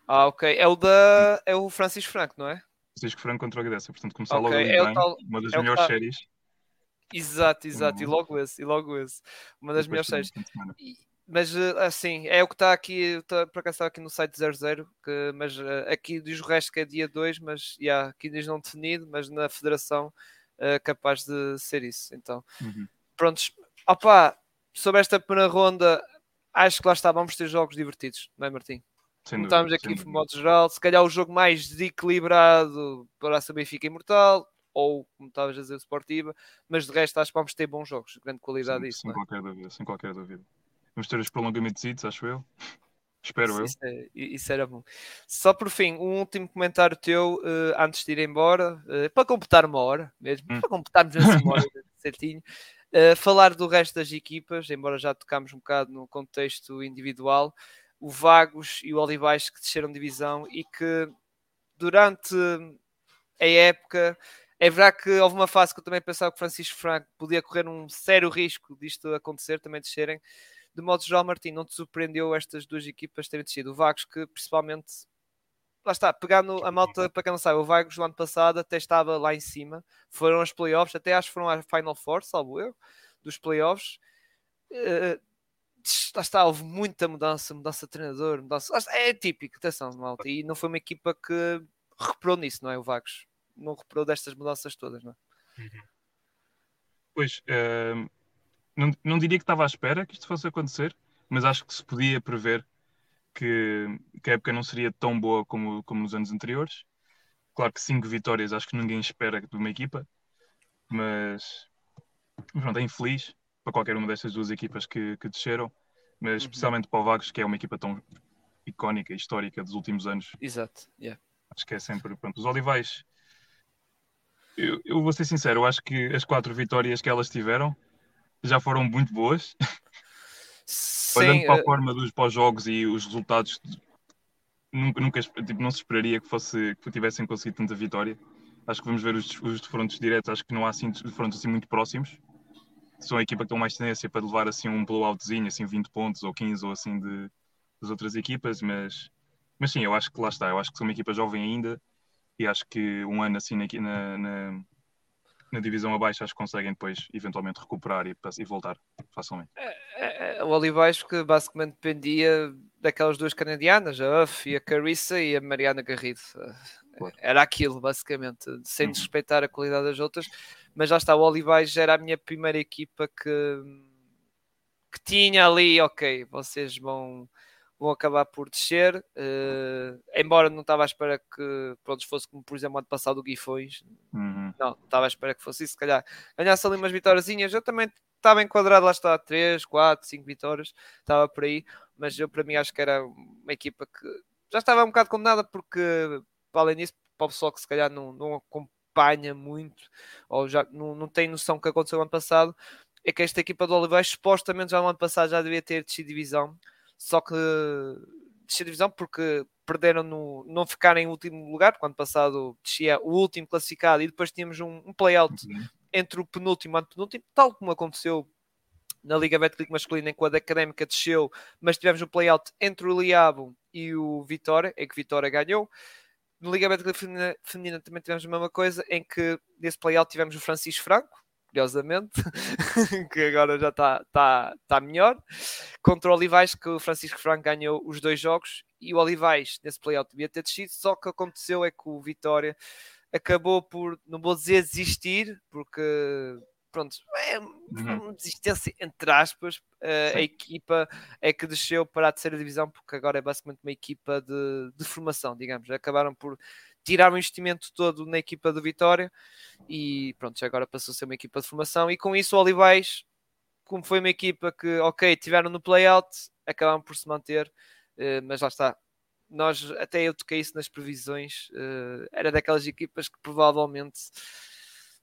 Ah, ok. É o da. É o Francisco Franco, não é? Francisco Franco contra o Gdessa, portanto começar okay. logo ali é bem, tal... uma das é melhores séries. Exato, exato, e logo esse, e logo esse. Uma das melhores séries. mas eh, assim, é o que está aqui, tá, por acaso está aqui no site 00, que, mas uh, aqui diz o resto que é dia 2, mas yeah, aqui diz não definido, mas na federação é capaz de ser isso. Então, uhum. prontos, Opa, sobre esta primeira ronda, acho que lá está, vamos ter jogos divertidos, não é, Martim? Sem Estamos aqui de modo geral. Se calhar o jogo mais desequilibrado para a Benfica Imortal, ou como estavas a dizer, Sportiva, mas de resto acho que vamos ter bons jogos, grande qualidade sem, disso. Sem, é? qualquer dúvida, sem qualquer dúvida. Vamos ter os prolongamentos, acho eu. [LAUGHS] Espero eu. Isso, é, isso, era bom. Só por fim, um último comentário teu uh, antes de ir embora, uh, para completar uma hora mesmo, hum. para completarmos uma hora [LAUGHS] certinho. Uh, falar do resto das equipas, embora já tocámos um bocado no contexto individual, o Vagos e o Olivais que desceram divisão e que durante a época é verdade que houve uma fase que eu também pensava que Francisco Franco podia correr um sério risco disto acontecer, também descerem. De modo geral, Martim, não te surpreendeu estas duas equipas terem descido? O Vagos que principalmente lá está, pegando a malta, para quem não sabe, o Vagos do ano passado até estava lá em cima, foram aos playoffs, até acho que foram à Final Four, salvo eu, dos playoffs. Uh, lá está, houve muita mudança, mudança de treinador, mudança. É típico, atenção, malta, e não foi uma equipa que reparou nisso, não é? O Vagos não reparou destas mudanças todas, não é? Uhum. Pois, uh, não, não diria que estava à espera que isto fosse acontecer, mas acho que se podia prever que, que a época não seria tão boa como, como nos anos anteriores. Claro que cinco vitórias acho que ninguém espera de uma equipa, mas pronto, é infeliz para qualquer uma destas duas equipas que, que desceram. mas uhum. especialmente para o Vagos, que é uma equipa tão icónica e histórica dos últimos anos. Exato, yeah. Acho que é sempre. Pronto, os Olivais, eu, eu vou ser sincero, eu acho que as quatro vitórias que elas tiveram já foram muito boas. [LAUGHS] Sim, Olhando para a uh... forma dos pós-jogos e os resultados, nunca, nunca tipo, não se esperaria que, fosse, que tivessem conseguido tanta vitória. Acho que vamos ver os, os defrontos diretos, acho que não há assim defrontos assim muito próximos. São a equipa que tem mais tendência para levar assim um blowoutzinho, assim 20 pontos ou 15 ou assim de, das outras equipas, mas, mas sim, eu acho que lá está, eu acho que são uma equipa jovem ainda e acho que um ano assim na, na, na divisão abaixo acho que conseguem depois eventualmente recuperar e, e voltar facilmente. É, é, é, o Olivais que basicamente dependia daquelas duas canadianas, a Uff e a Carissa e a Mariana Garrido. Claro. Era aquilo, basicamente, sem uhum. desrespeitar a qualidade das outras, mas já está, o Olivais era a minha primeira equipa que, que tinha ali, ok, vocês vão vão acabar por descer. Uh, embora não estava à espera que pronto, fosse como, por exemplo, ano passado o Guifões. Uhum. Não, estava à espera que fosse isso. Se calhar ganhasse ali umas vitóriazinhas. Eu também estava enquadrado, lá está, 3, 4, 5 vitórias. Estava por aí. Mas eu, para mim, acho que era uma equipa que já estava um bocado condenada, porque, além disso, para o pessoal que se calhar não, não acompanha muito, ou já não, não tem noção do que aconteceu no ano passado, é que esta equipa do Oliveira supostamente já no ano passado já devia ter descido divisão só que descer divisão porque perderam no não ficar em último lugar, quando passado descia o último classificado e depois tínhamos um, um play-out uhum. entre o penúltimo e o penúltimo, tal como aconteceu na Liga Betclic masculina, em que a Académica desceu, mas tivemos o um play-out entre o Liabo e o Vitória, em que Vitória ganhou. Na Liga Betclic feminina, feminina também tivemos a mesma coisa, em que nesse play-out tivemos o Francisco Franco, curiosamente, [LAUGHS] que agora já está tá, tá melhor, contra o Olivais, que o Francisco Franco ganhou os dois jogos, e o Olivais nesse playout devia ter descido, só que aconteceu é que o Vitória acabou por, não vou dizer desistir, porque pronto, é uma uhum. desistência entre aspas, uh, a equipa é que desceu para a terceira divisão, porque agora é basicamente uma equipa de, de formação, digamos, acabaram por tirar o investimento todo na equipa do Vitória e pronto, agora passou a ser uma equipa de formação e com isso o Olivais, como foi uma equipa que, ok, tiveram no playout, acabaram por se manter, uh, mas lá está. Nós, até eu toquei isso nas previsões, uh, era daquelas equipas que provavelmente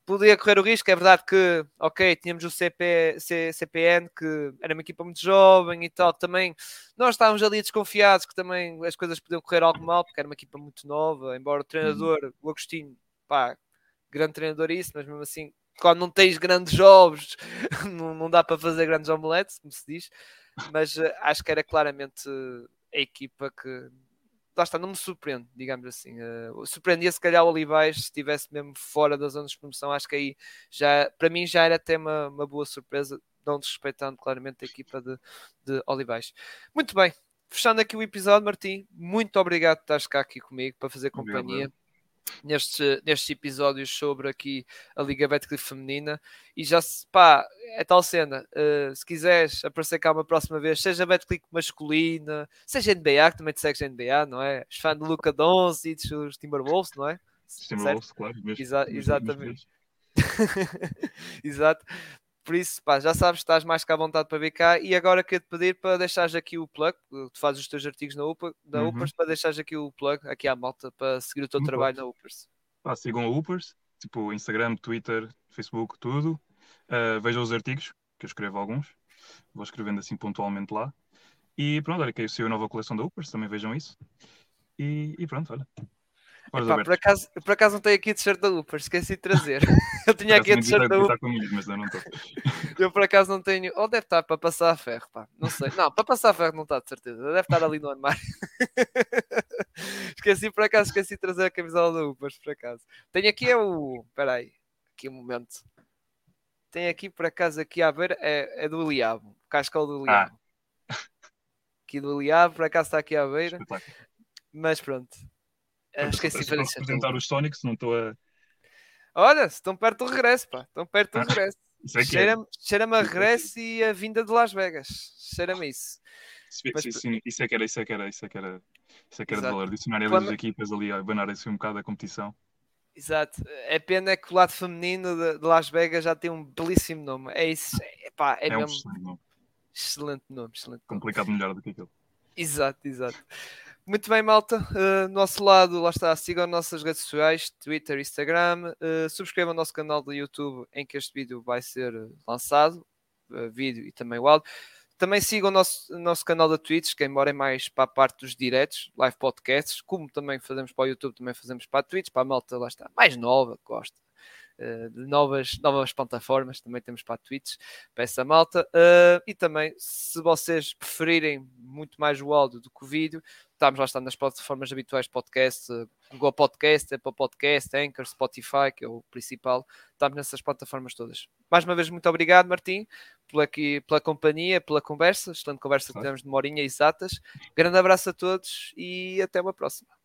podia correr o risco. É verdade que, ok, tínhamos o CP, C, CPN, que era uma equipa muito jovem e tal, também nós estávamos ali desconfiados que também as coisas podiam correr algo mal, porque era uma equipa muito nova, embora o treinador, uhum. o Agostinho, pá, grande treinador isso, mas mesmo assim, quando não tens grandes jogos, [LAUGHS] não, não dá para fazer grandes omeletes, como se diz, mas uh, acho que era claramente a equipa que lá está, não me surpreende, digamos assim. Uh, surpreendia se calhar o Olivais se estivesse mesmo fora da zona de promoção. Acho que aí já, para mim, já era até uma, uma boa surpresa, não desrespeitando claramente a equipa de, de Olivais. Muito bem, fechando aqui o episódio, Martim, muito obrigado por estares cá aqui comigo para fazer companhia. Obrigado nestes, nestes episódios sobre aqui a Liga Betclic Feminina e já se pá, é tal cena, uh, se quiseres aparecer cá uma próxima vez, seja Betclic masculina, seja NBA, que também te segues NBA, não é? És fã de Luca Doncic, os Timberwolves, não é? Timberwolves, claro. Mesmo, Exa exatamente. [LAUGHS] Exato. Por isso, pá, já sabes, estás mais que à vontade para vir cá. E agora quero-te pedir para deixares aqui o plug. Tu fazes os teus artigos na, UPA, na uhum. Upers, para deixares aqui o plug aqui à malta para seguir o teu Muito trabalho bom. na Upers. Pá, sigam a Upers, tipo Instagram, Twitter, Facebook, tudo. Uh, vejam os artigos, que eu escrevo alguns. Vou escrevendo assim pontualmente lá. E pronto, olha que aí saiu a nova coleção da Upers, também vejam isso. E, e pronto, olha. Epá, por, acaso, por acaso não tenho aqui t-shirt da Upers, esqueci de trazer. [LAUGHS] eu tinha aqui a t-shirt da Upers. mas eu não [LAUGHS] eu por acaso não tenho. Ou deve estar para passar a ferro, pá. Não sei. Não, para passar a ferro não está, de certeza. Deve estar ali no armário. [LAUGHS] esqueci por acaso, esqueci de trazer a camisola da Upers, por acaso. Tenho aqui é o. Espera aí, aqui um momento. Tem aqui por acaso aqui a ver, é, é do Liabo, cascal do Liabo. Ah. Aqui do Liabo, por acaso está aqui à beira. Mas pronto, Uh, esqueci de apresentar os Sonics, não estou a. Olha, estão perto do regresso, pá. Estão perto do ah, regresso. [LAUGHS] É, é Cheira-me cheira a regresso e a vinda de Las Vegas. Cheira-me isso. Mas, sim, isso é que era, isso é que era, isso é que era, isso é que era de valor. Adicionar as equipas ali a banarem-se um bocado a competição. Exato. É pena que o lado feminino de, de, Las Vegas já tem um belíssimo nome. É isso. É, pá, é, é mesmo. Um Excelente nome, excelente nome. Complicado melhor do que aquilo. Exato, exato. Muito bem, malta. Uh, nosso lado, lá está. Sigam nossas redes sociais, Twitter, Instagram. Uh, subscrevam o nosso canal do YouTube em que este vídeo vai ser lançado. Uh, vídeo e também o áudio. Também sigam o nosso, nosso canal da Twitch, que embora é mais para a parte dos diretos, live podcasts, como também fazemos para o YouTube, também fazemos para a Twitch, para a malta lá está, mais nova, gosta de novas, novas plataformas, também temos para a Twitch, para essa malta. Uh, e também, se vocês preferirem muito mais o áudio do que o vídeo, estamos lá está nas plataformas habituais de podcast, Google Podcast, Apple Podcast, Anchor, Spotify, que é o principal. Estamos nessas plataformas todas. Mais uma vez, muito obrigado, Martim, pela, aqui, pela companhia, pela conversa. Excelente conversa que tivemos de uma horinha exatas. Grande abraço a todos e até uma próxima.